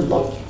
the Block.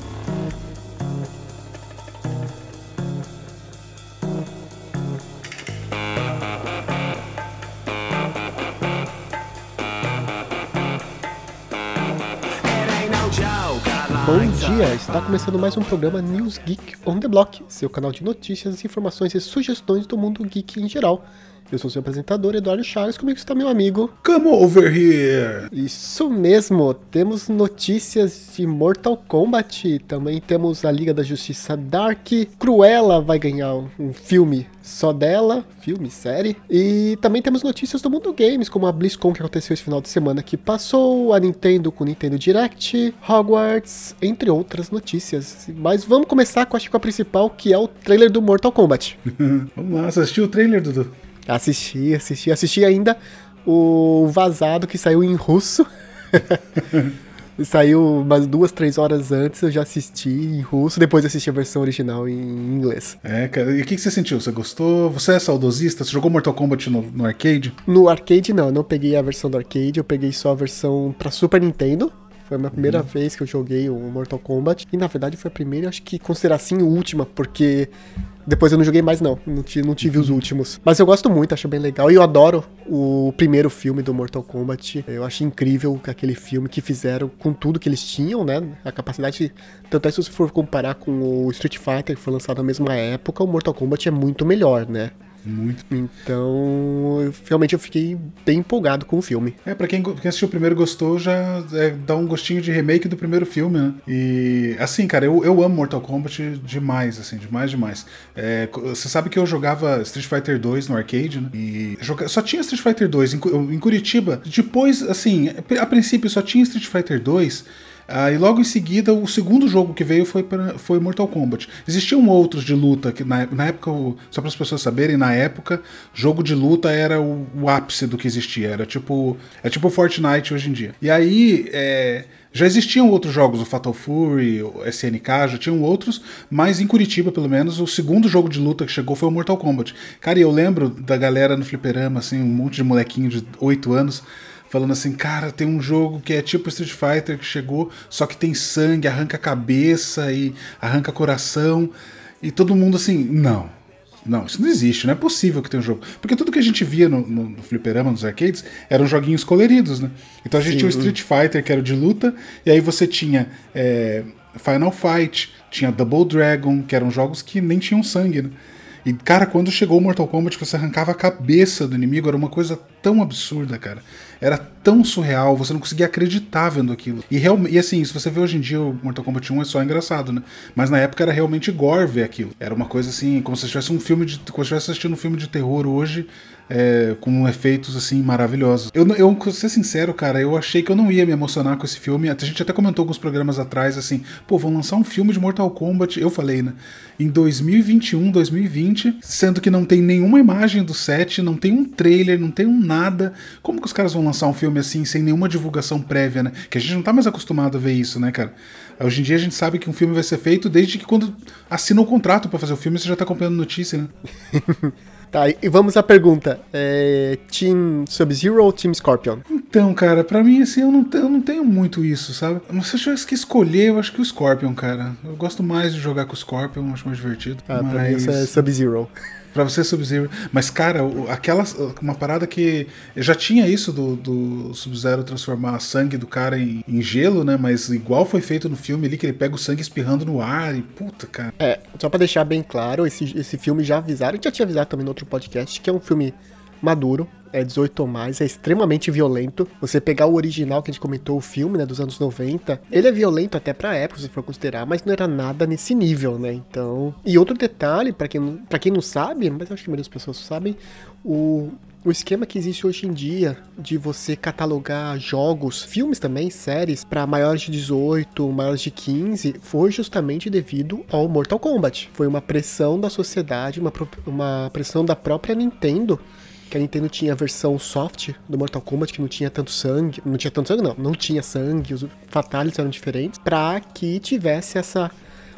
Dia, está começando mais um programa News Geek on the Block, seu canal de notícias, informações e sugestões do mundo geek em geral. Eu sou seu apresentador, Eduardo Chaves, comigo está meu amigo. Come over here! Isso mesmo, temos notícias de Mortal Kombat, também temos a Liga da Justiça Dark, Cruella vai ganhar um filme só dela, filme, série, e também temos notícias do mundo games, como a BlizzCon que aconteceu esse final de semana que passou, a Nintendo com o Nintendo Direct, Hogwarts, entre outras notícias. Mas vamos começar com, acho que a principal, que é o trailer do Mortal Kombat. vamos lá, você assistiu o trailer, Dudu? Assisti, assisti, assisti ainda o vazado que saiu em russo. saiu umas duas, três horas antes, eu já assisti em russo, depois assisti a versão original em inglês. É, cara, e o que, que você sentiu? Você gostou? Você é saudosista? Você jogou Mortal Kombat no, no arcade? No arcade não, eu não peguei a versão do arcade, eu peguei só a versão pra Super Nintendo. Foi a minha primeira uhum. vez que eu joguei o Mortal Kombat. E na verdade foi a primeira, acho que considerar assim, última, porque depois eu não joguei mais, não. Não tive, não tive os uhum. últimos. Mas eu gosto muito, acho bem legal. E eu adoro o primeiro filme do Mortal Kombat. Eu acho incrível aquele filme que fizeram com tudo que eles tinham, né? A capacidade. Tanto é se você for comparar com o Street Fighter, que foi lançado na mesma época, o Mortal Kombat é muito melhor, né? Muito. Então, eu, realmente eu fiquei bem empolgado com o filme. É, pra quem, quem assistiu o primeiro gostou, já é, dá um gostinho de remake do primeiro filme, né? E, assim, cara, eu, eu amo Mortal Kombat demais, assim, demais, demais. É, você sabe que eu jogava Street Fighter 2 no arcade, né? E joga... só tinha Street Fighter 2 em, em Curitiba. Depois, assim, a princípio só tinha Street Fighter 2 ah, e logo em seguida, o segundo jogo que veio foi, pra, foi Mortal Kombat. Existiam outros de luta, que na, na época, só para as pessoas saberem, na época, jogo de luta era o, o, ápice do que existia. Era tipo, é tipo Fortnite hoje em dia. E aí, é, já existiam outros jogos, o Fatal Fury, o SNK, já tinham outros, mas em Curitiba, pelo menos, o segundo jogo de luta que chegou foi o Mortal Kombat. Cara, e eu lembro da galera no fliperama, assim, um monte de molequinho de 8 anos falando assim, cara, tem um jogo que é tipo Street Fighter que chegou, só que tem sangue, arranca cabeça e arranca coração. E todo mundo assim, não. Não, isso não existe, não é possível que tenha um jogo. Porque tudo que a gente via no, no, no fliperama, nos arcades, eram joguinhos coloridos, né? Então a gente Sim. tinha o Street Fighter, que era de luta, e aí você tinha é, Final Fight, tinha Double Dragon, que eram jogos que nem tinham sangue, né? E, cara, quando chegou o Mortal Kombat, você arrancava a cabeça do inimigo, era uma coisa tão absurda, cara era tão surreal, você não conseguia acreditar vendo aquilo. E, real, e assim, se você vê hoje em dia o Mortal Kombat 1 é só engraçado, né? Mas na época era realmente gore ver aquilo. Era uma coisa assim, como se estivesse um filme de. Como se estivesse assistindo um filme de terror hoje, é, com efeitos assim maravilhosos. Eu, eu, pra ser sincero, cara, eu achei que eu não ia me emocionar com esse filme. A gente até comentou alguns programas atrás, assim, pô, vão lançar um filme de Mortal Kombat. Eu falei, né? Em 2021, 2020, sendo que não tem nenhuma imagem do set, não tem um trailer, não tem um nada. Como que os caras vão lançar um filme assim sem nenhuma divulgação prévia, né? Que a gente não tá mais acostumado a ver isso, né, cara? Hoje em dia a gente sabe que um filme vai ser feito desde que quando assina o contrato para fazer o filme, você já tá acompanhando notícia, né? Tá, e vamos à pergunta. É, Team Sub-Zero ou Team Scorpion? Então, cara, pra mim, assim, eu não, eu não tenho muito isso, sabe? Mas se eu tivesse que escolher, eu acho que o Scorpion, cara. Eu gosto mais de jogar com o Scorpion, acho mais divertido. Ah, mas... pra mim isso é Sub-Zero. Pra você Sub-Zero. Mas, cara, aquela. Uma parada que. Já tinha isso do, do Sub-Zero transformar sangue do cara em, em, gelo, né? Mas igual foi feito no filme ali, que ele pega o sangue espirrando no ar e. Puta, cara. É, só pra deixar bem claro, esse, esse filme já avisaram, já tinha avisado também no outro podcast, que é um filme maduro, é 18 ou mais, é extremamente violento. Você pegar o original que a gente comentou, o filme, né, dos anos 90, ele é violento até pra época, se for considerar, mas não era nada nesse nível, né? Então. E outro detalhe, para quem, pra quem não sabe, mas acho que muitas pessoas sabem, o, o esquema que existe hoje em dia de você catalogar jogos, filmes também, séries, para maiores de 18, maiores de 15, foi justamente devido ao Mortal Kombat. Foi uma pressão da sociedade, uma, uma pressão da própria Nintendo que a Nintendo tinha a versão soft do Mortal Kombat, que não tinha tanto sangue, não tinha tanto sangue não, não tinha sangue, os fatalities eram diferentes, para que tivesse essa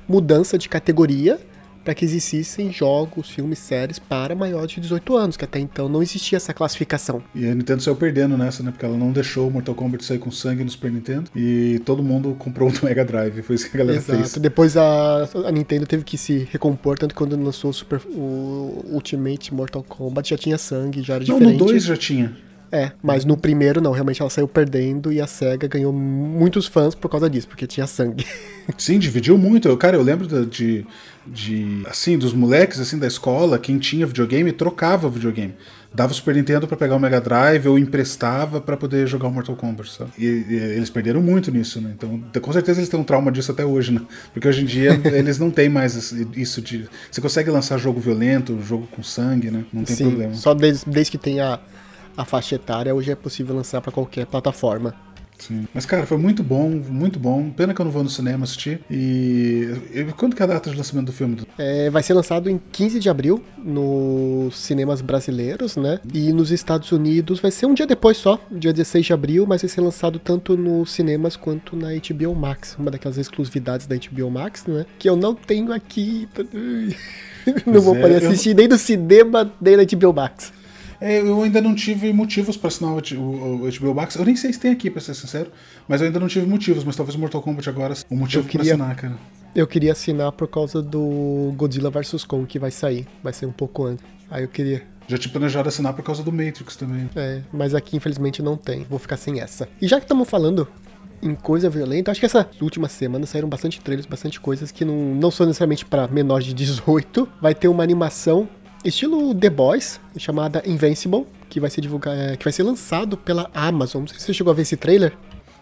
mudança de categoria para que existissem jogos, filmes, séries para maiores de 18 anos, que até então não existia essa classificação. E a Nintendo saiu perdendo nessa, né? Porque ela não deixou o Mortal Kombat sair com sangue no Super Nintendo e todo mundo comprou o Mega Drive. Foi isso que a galera Exato. fez. Depois a, a Nintendo teve que se recompor, tanto que quando lançou o, Super, o Ultimate Mortal Kombat já tinha sangue, já era não, diferente. no 2 já tinha. É, mas no primeiro não, realmente ela saiu perdendo e a SEGA ganhou muitos fãs por causa disso, porque tinha sangue. Sim, dividiu muito. Eu, cara, eu lembro de, de, assim, dos moleques, assim, da escola, quem tinha videogame, trocava videogame. Dava o Super Nintendo para pegar o Mega Drive ou emprestava para poder jogar o Mortal Kombat, sabe? E, e, eles perderam muito nisso, né? Então, com certeza eles têm um trauma disso até hoje, né? Porque hoje em dia eles não têm mais isso de... Você consegue lançar jogo violento, jogo com sangue, né? Não tem Sim, problema. Só desde, desde que tenha a faixa etária, hoje é possível lançar para qualquer plataforma. Sim. Mas, cara, foi muito bom, muito bom. Pena que eu não vou no cinema assistir. E. Quando que é a data de lançamento do filme? É, vai ser lançado em 15 de abril nos cinemas brasileiros, né? E nos Estados Unidos vai ser um dia depois só, dia 16 de abril, mas vai ser lançado tanto nos cinemas quanto na HBO Max, uma daquelas exclusividades da HBO Max, né? Que eu não tenho aqui. não vou poder assistir eu... nem no cinema, nem na HBO Max. É, eu ainda não tive motivos para assinar o, o, o, HBO Max. Eu nem sei se tem aqui, pra ser sincero. Mas eu ainda não tive motivos. Mas talvez o Mortal Kombat agora o motivo queria, pra assinar, cara. Eu queria assinar por causa do Godzilla vs Kong que vai sair. Vai ser um pouco antes. Aí eu queria. Já tinha planejado assinar por causa do Matrix também. É, mas aqui infelizmente não tem. Vou ficar sem essa. E já que estamos falando em coisa violenta, acho que essas últimas semanas saíram bastante trailers, bastante coisas que não, não são necessariamente para menores de 18. Vai ter uma animação estilo The Boys, chamada Invincible, que vai ser divulgado, é, que vai ser lançado pela Amazon. Não sei se você chegou a ver esse trailer.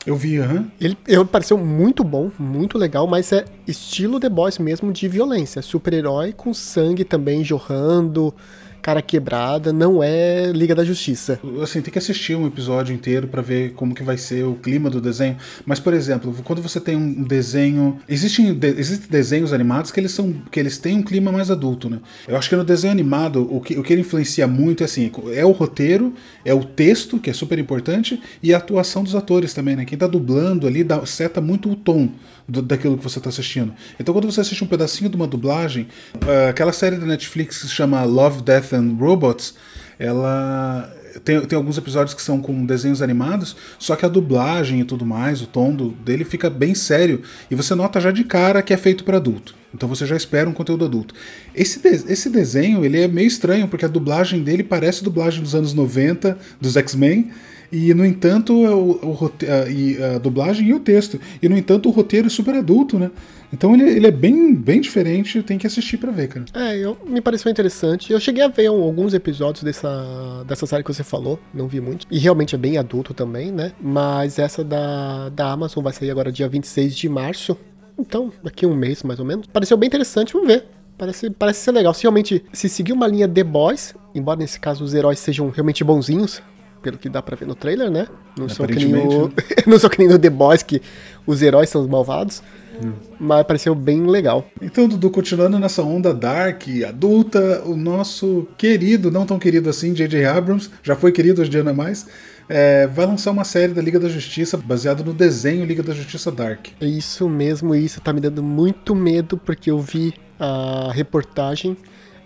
Eu vi, aham. Uhum. Ele, ele pareceu muito bom, muito legal, mas é estilo The Boys mesmo de violência. Super-herói com sangue também jorrando, cara quebrada, não é Liga da Justiça. Assim, tem que assistir um episódio inteiro para ver como que vai ser o clima do desenho. Mas, por exemplo, quando você tem um desenho. Existem, de, existem desenhos animados que eles são. que eles têm um clima mais adulto, né? Eu acho que no desenho animado, o que, o que ele influencia muito é assim, é o roteiro, é o texto, que é super importante, e a atuação dos atores também, né? Quem tá dublando ali dá, seta muito o tom do, daquilo que você está assistindo. Então, quando você assiste um pedacinho de uma dublagem, uh, aquela série da Netflix que se chama Love, Death and Robots, ela tem, tem alguns episódios que são com desenhos animados, só que a dublagem e tudo mais, o tom do, dele fica bem sério e você nota já de cara que é feito para adulto. Então você já espera um conteúdo adulto. Esse, de, esse desenho ele é meio estranho porque a dublagem dele parece dublagem dos anos 90 dos X-Men e, no entanto, o, o, a, a, dublagem e o texto. E, no entanto, o roteiro é super adulto, né? Então ele, ele é bem, bem diferente, tem que assistir para ver, cara. É, eu, me pareceu interessante. Eu cheguei a ver um, alguns episódios dessa, dessa série que você falou, não vi muito. E realmente é bem adulto também, né? Mas essa da, da Amazon vai sair agora dia 26 de março. Então, daqui a um mês mais ou menos. Pareceu bem interessante, vamos ver. Parece, parece ser legal. Se realmente se seguir uma linha The Boys, embora nesse caso os heróis sejam realmente bonzinhos, pelo que dá pra ver no trailer, né? Não são que nem o, né? não são que nem no The Boys, que os heróis são os malvados. Hum. Mas pareceu bem legal. Então, Dudu, continuando nessa onda dark, adulta, o nosso querido, não tão querido assim, J.J. Abrams, já foi querido, hoje em dia mais, é, vai lançar uma série da Liga da Justiça baseada no desenho Liga da Justiça Dark. É isso mesmo, isso tá me dando muito medo, porque eu vi a reportagem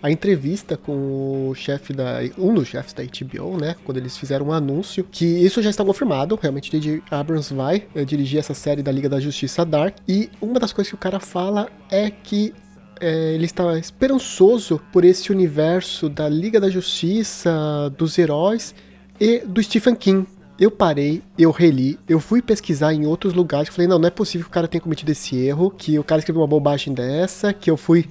a entrevista com o chefe da. um dos chefes da HBO, né? Quando eles fizeram um anúncio, que isso já está confirmado. Realmente, J.J. Abrams vai é, dirigir essa série da Liga da Justiça Dark. E uma das coisas que o cara fala é que é, ele está esperançoso por esse universo da Liga da Justiça, dos heróis e do Stephen King. Eu parei, eu reli, eu fui pesquisar em outros lugares. Falei, não, não é possível que o cara tenha cometido esse erro, que o cara escreveu uma bobagem dessa, que eu fui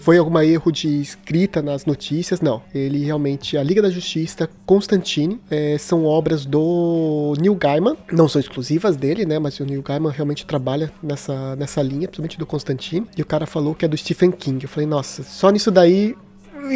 foi algum erro de escrita nas notícias, não. Ele realmente, a Liga da Justiça, Constantine, é, são obras do Neil Gaiman, não são exclusivas dele, né, mas o Neil Gaiman realmente trabalha nessa, nessa linha, principalmente do Constantine, e o cara falou que é do Stephen King. Eu falei, nossa, só nisso daí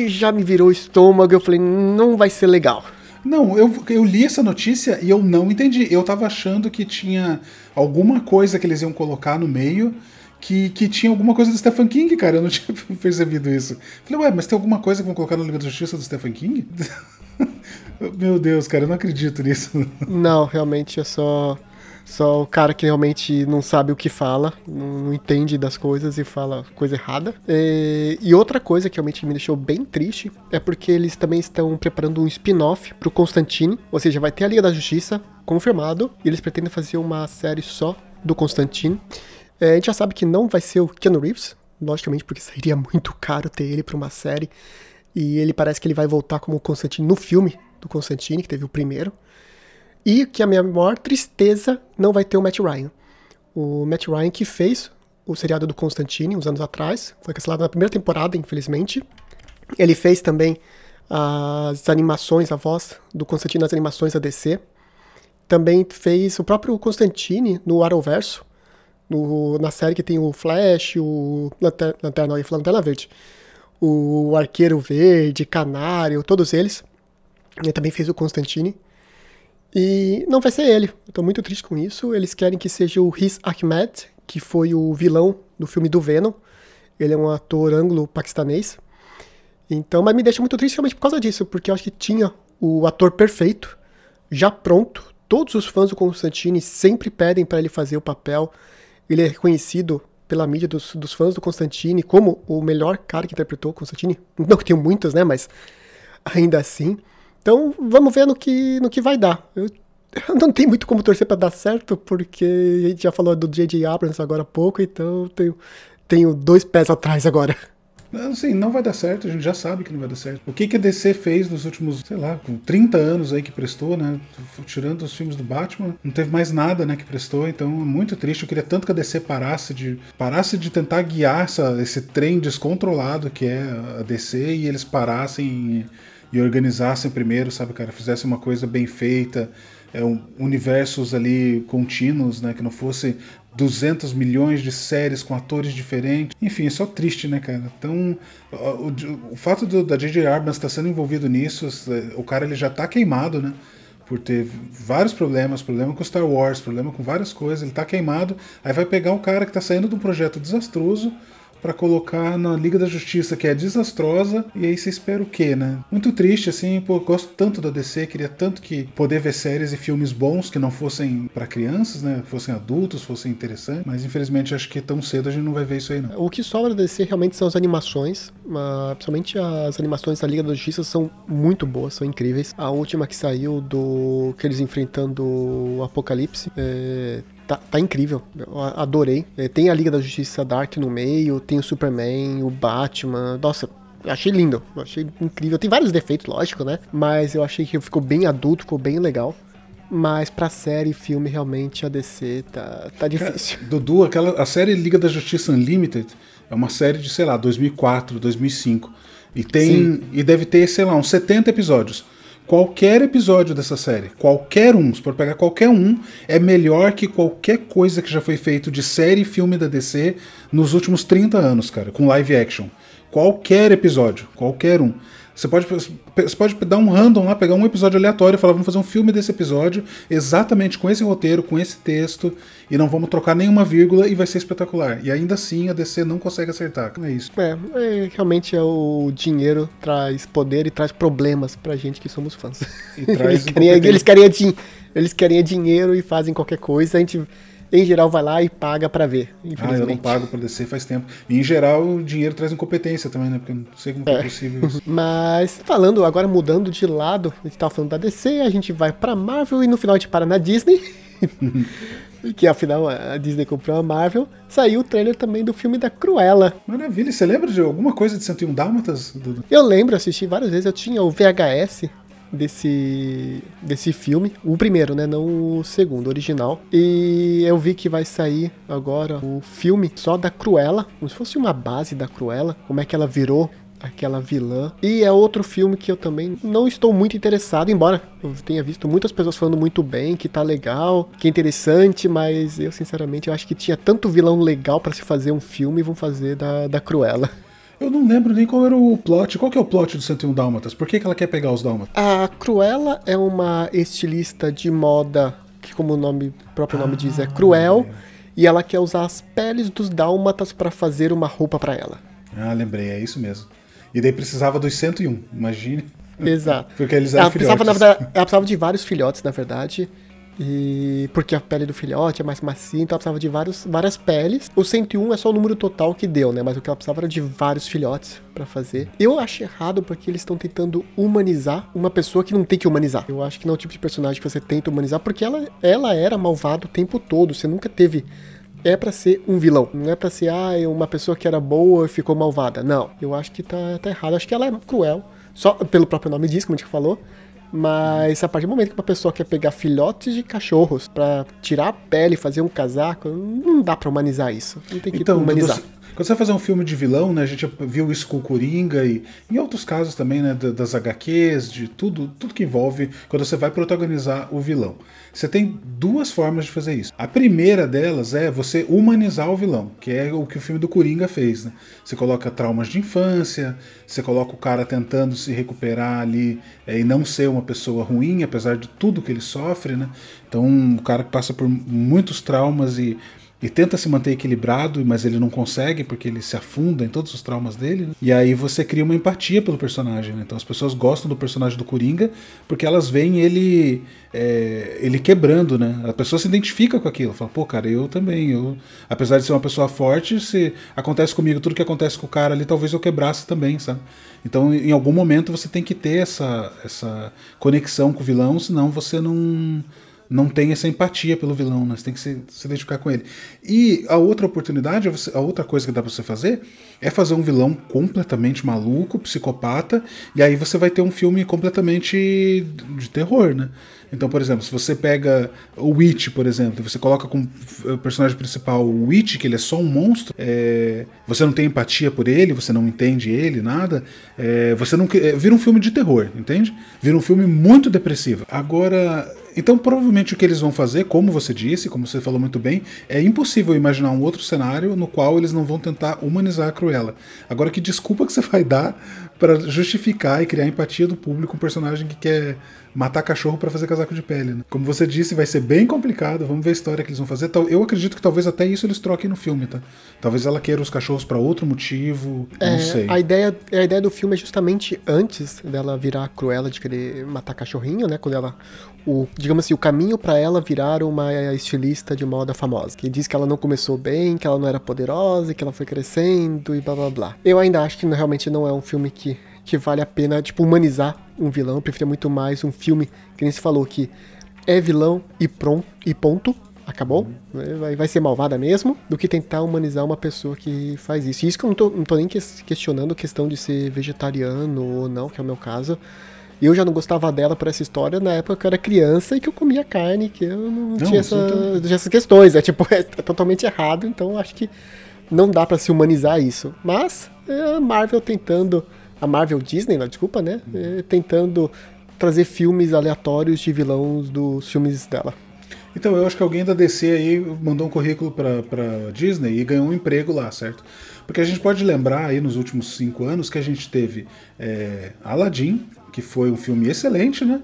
já me virou o estômago, eu falei, não vai ser legal. Não, eu, eu li essa notícia e eu não entendi. Eu tava achando que tinha alguma coisa que eles iam colocar no meio que, que tinha alguma coisa do Stephen King, cara. Eu não tinha percebido isso. Falei, ué, mas tem alguma coisa que vão colocar no livro da justiça do Stephen King? Meu Deus, cara, eu não acredito nisso. Não, realmente é só. Só o cara que realmente não sabe o que fala, não entende das coisas e fala coisa errada. É, e outra coisa que realmente me deixou bem triste é porque eles também estão preparando um spin-off pro Constantine, ou seja, vai ter a Liga da Justiça confirmado, e eles pretendem fazer uma série só do Constantine. É, a gente já sabe que não vai ser o Keanu Reeves, logicamente porque seria muito caro ter ele para uma série. E ele parece que ele vai voltar como Constantine no filme do Constantine, que teve o primeiro. E que a minha maior tristeza não vai ter o Matt Ryan. O Matt Ryan que fez o seriado do Constantine uns anos atrás, foi cancelado na primeira temporada, infelizmente. Ele fez também as animações, a voz do Constantine nas animações da DC. Também fez o próprio Constantine no Arrowverso, no, na série que tem o Flash, o Lanterna, Lanterna, Lanterna Verde, o Arqueiro Verde, Canário, todos eles. Ele também fez o Constantine. E não vai ser ele. Eu tô muito triste com isso. Eles querem que seja o Riz Ahmed, que foi o vilão do filme do Venom. Ele é um ator anglo-paquistanês. Então, mas me deixa muito triste realmente por causa disso, porque eu acho que tinha o ator perfeito, já pronto. Todos os fãs do Constantine sempre pedem para ele fazer o papel. Ele é reconhecido pela mídia dos, dos fãs do Constantine como o melhor cara que interpretou Constantine. Não que tenho muitos, né? Mas ainda assim. Então, vamos ver no que, no que vai dar. Eu, não tenho muito como torcer para dar certo, porque a gente já falou do J.J. Abrams agora há pouco, então tenho, tenho dois pés atrás agora. Assim, não vai dar certo, a gente já sabe que não vai dar certo. O que, que a DC fez nos últimos, sei lá, com 30 anos aí que prestou, né? Tirando os filmes do Batman, não teve mais nada, né, que prestou, então é muito triste. Eu queria tanto que a DC parasse de, parasse de tentar guiar essa, esse trem descontrolado que é a DC e eles parassem e organizassem primeiro, sabe, cara? Fizessem uma coisa bem feita, é, um, universos ali contínuos, né? Que não fosse 200 milhões de séries com atores diferentes. Enfim, é só triste, né, cara? Então, o, o, fato do, da J.J. Abrams estar sendo envolvido nisso, é, o cara ele já tá queimado, né? Por ter vários problemas, problema com Star Wars, problema com várias coisas, ele tá queimado. Aí vai pegar um cara que tá saindo de um projeto desastroso para colocar na Liga da Justiça, que é desastrosa, e aí você espera o quê, né? Muito triste, assim, pô, gosto tanto da DC, queria tanto que poder ver séries e filmes bons que não fossem para crianças, né? Fossem adultos, fossem interessantes, mas infelizmente acho que tão cedo a gente não vai ver isso aí, não. O que sobra da DC realmente são as animações, uh, principalmente as animações da Liga da Justiça são muito boas, são incríveis. A última que saiu do que eles enfrentando o Apocalipse é, Tá, tá, incrível. Eu adorei. É, tem a Liga da Justiça Dark no meio, tem o Superman, o Batman. Nossa, achei lindo. Achei incrível. Tem vários defeitos, lógico, né? Mas eu achei que ficou bem adulto, ficou bem legal. Mas pra série e filme, realmente, a DC tá, tá difícil. Cara, Dudu, aquela, a série Liga da Justiça Unlimited é uma série de, sei lá, 2004, 2005. E tem. Sim. E deve ter, sei lá, uns 70 episódios. Qualquer episódio dessa série, qualquer um, se for pegar qualquer um, é melhor que qualquer coisa que já foi feito de série e filme da DC nos últimos 30 anos, cara, com live action. Qualquer episódio, qualquer um. Você pode, você pode dar um random lá, pegar um episódio aleatório e falar, vamos fazer um filme desse episódio, exatamente com esse roteiro, com esse texto, e não vamos trocar nenhuma vírgula e vai ser espetacular. E ainda assim a DC não consegue acertar. É isso. É, é realmente é o dinheiro traz poder e traz problemas pra gente que somos fãs. eles, querem, eles, querem, eles querem dinheiro e fazem qualquer coisa, a gente em geral vai lá e paga para ver. Ah, eu não pago para descer faz tempo. E em geral o dinheiro traz incompetência também, né? Porque eu não sei como é, é possível isso. Mas falando, agora mudando de lado, a gente tava falando da DC, a gente vai pra Marvel e no final a gente para na Disney. que afinal a Disney comprou a Marvel, saiu o trailer também do filme da Cruella. Maravilha, você lembra de alguma coisa de 101 Dálmatas? Eu lembro, assisti várias vezes, eu tinha o VHS desse, desse filme. O primeiro, né? Não o segundo, original. E eu vi que vai sair agora o filme só da Cruella, como se fosse uma base da Cruella, como é que ela virou aquela vilã. E é outro filme que eu também não estou muito interessado, embora eu tenha visto muitas pessoas falando muito bem, que tá legal, que é interessante, mas eu sinceramente eu acho que tinha tanto vilão legal para se fazer um filme vão fazer da, da Cruella. Eu não lembro nem qual era o plot. Qual que é o plot do 101 Dálmatas? Por que, que ela quer pegar os Dálmatas? A Cruella é uma estilista de moda que, como o nome, próprio nome ah, diz, é cruel. É. E ela quer usar as peles dos Dálmatas para fazer uma roupa para ela. Ah, lembrei, é isso mesmo. E daí precisava dos 101, imagine. Exato. Porque eles eram ela precisava, verdade, ela precisava de vários filhotes, na verdade. E porque a pele do filhote é mais macia, então ela precisava de vários, várias peles. O 101 é só o número total que deu, né? Mas o que ela precisava era de vários filhotes para fazer. Eu acho errado porque eles estão tentando humanizar uma pessoa que não tem que humanizar. Eu acho que não é o tipo de personagem que você tenta humanizar, porque ela, ela era malvada o tempo todo. Você nunca teve é para ser um vilão. Não é para ser, ah, uma pessoa que era boa e ficou malvada. Não. Eu acho que tá, tá errado. Acho que ela é cruel. Só pelo próprio nome diz, como a gente falou. Mas a partir do momento que uma pessoa quer pegar filhotes de cachorros para tirar a pele e fazer um casaco, não dá pra humanizar isso. Não tem que então, humanizar. Quando você vai fazer um filme de vilão, né, a gente viu isso com o Coringa e em outros casos também, né, das HQs, de tudo, tudo que envolve quando você vai protagonizar o vilão. Você tem duas formas de fazer isso. A primeira delas é você humanizar o vilão, que é o que o filme do Coringa fez. Né? Você coloca traumas de infância, você coloca o cara tentando se recuperar ali é, e não ser uma pessoa ruim, apesar de tudo que ele sofre. Né? Então, um cara que passa por muitos traumas e e tenta se manter equilibrado, mas ele não consegue porque ele se afunda em todos os traumas dele. Né? E aí você cria uma empatia pelo personagem. Né? Então as pessoas gostam do personagem do Coringa porque elas veem ele é, ele quebrando, né? A pessoa se identifica com aquilo. Fala, pô, cara, eu também. Eu, apesar de ser uma pessoa forte, se acontece comigo tudo que acontece com o cara ali, talvez eu quebrasse também, sabe? Então, em algum momento você tem que ter essa, essa conexão com o vilão, senão você não não tem essa empatia pelo vilão, né? Você tem que se, se identificar com ele. E a outra oportunidade, a outra coisa que dá pra você fazer é fazer um vilão completamente maluco, psicopata, e aí você vai ter um filme completamente de terror, né? Então, por exemplo, se você pega o Witch, por exemplo, você coloca como personagem principal o Witch, que ele é só um monstro, é, você não tem empatia por ele, você não entende ele, nada, é, você não é, vira um filme de terror, entende? Vira um filme muito depressivo. Agora, então, provavelmente o que eles vão fazer, como você disse, como você falou muito bem, é impossível imaginar um outro cenário no qual eles não vão tentar humanizar a Cruella. Agora, que desculpa que você vai dar para justificar e criar empatia do público um personagem que quer matar cachorro para fazer casaco de pele. Né? Como você disse, vai ser bem complicado. Vamos ver a história que eles vão fazer. Eu acredito que talvez até isso eles troquem no filme, tá? Talvez ela queira os cachorros para outro motivo. É, não sei. A ideia, a ideia do filme é justamente antes dela virar cruela de querer matar cachorrinho, né? Quando ela o, digamos assim, o caminho para ela virar uma estilista de moda famosa. Que diz que ela não começou bem, que ela não era poderosa, que ela foi crescendo e blá blá blá. Eu ainda acho que realmente não é um filme que, que vale a pena, tipo, humanizar um vilão. Eu preferia muito mais um filme, que nem se falou, que é vilão e pronto, e ponto. Acabou, uhum. vai, vai ser malvada mesmo, do que tentar humanizar uma pessoa que faz isso. E isso que eu não tô, não tô nem questionando a questão de ser vegetariano ou não, que é o meu caso. Eu já não gostava dela por essa história na época que eu era criança e que eu comia carne, que eu não, não tinha essa, essas questões. É tipo, é totalmente errado, então acho que não dá para se humanizar isso. Mas é a Marvel tentando. A Marvel Disney, não, desculpa, né? É, tentando trazer filmes aleatórios de vilões dos filmes dela. Então, eu acho que alguém da DC aí mandou um currículo pra, pra Disney e ganhou um emprego lá, certo? Porque a gente pode lembrar aí nos últimos cinco anos que a gente teve é, Aladdin, que foi um filme excelente, né?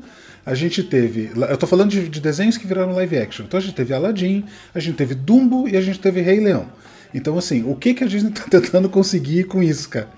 A gente teve. Eu tô falando de, de, desenhos que viraram live action. Então a gente teve Aladdin, a gente teve Dumbo e a gente teve Rei Leão. Então, assim, o que, que a Disney tá tentando conseguir com isso, cara?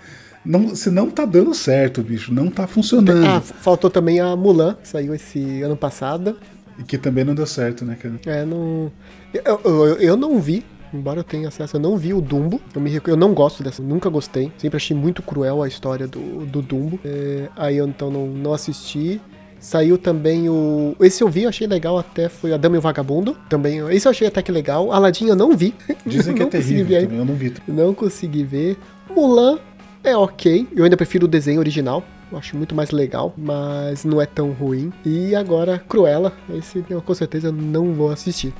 Não, se não tá dando certo, bicho, não tá funcionando. Ah, faltou também a Mulan, que saiu esse ano passado. E que também não deu certo, né, cara? É, não. Eu, eu, eu não vi Embora eu tenha acesso, eu não vi o Dumbo. Eu, me, eu não gosto dessa, nunca gostei. Sempre achei muito cruel a história do, do Dumbo. É, aí eu então não, não assisti. Saiu também o. Esse eu vi, eu achei legal até. Foi A Dama e o Vagabundo. Também. Esse eu achei até que legal. Aladdin eu não vi. Dizem que é terrível também, eu não vi. Não consegui ver. Mulan é ok. Eu ainda prefiro o desenho original. Eu acho muito mais legal, mas não é tão ruim. E agora, Cruella. Esse eu com certeza não vou assistir.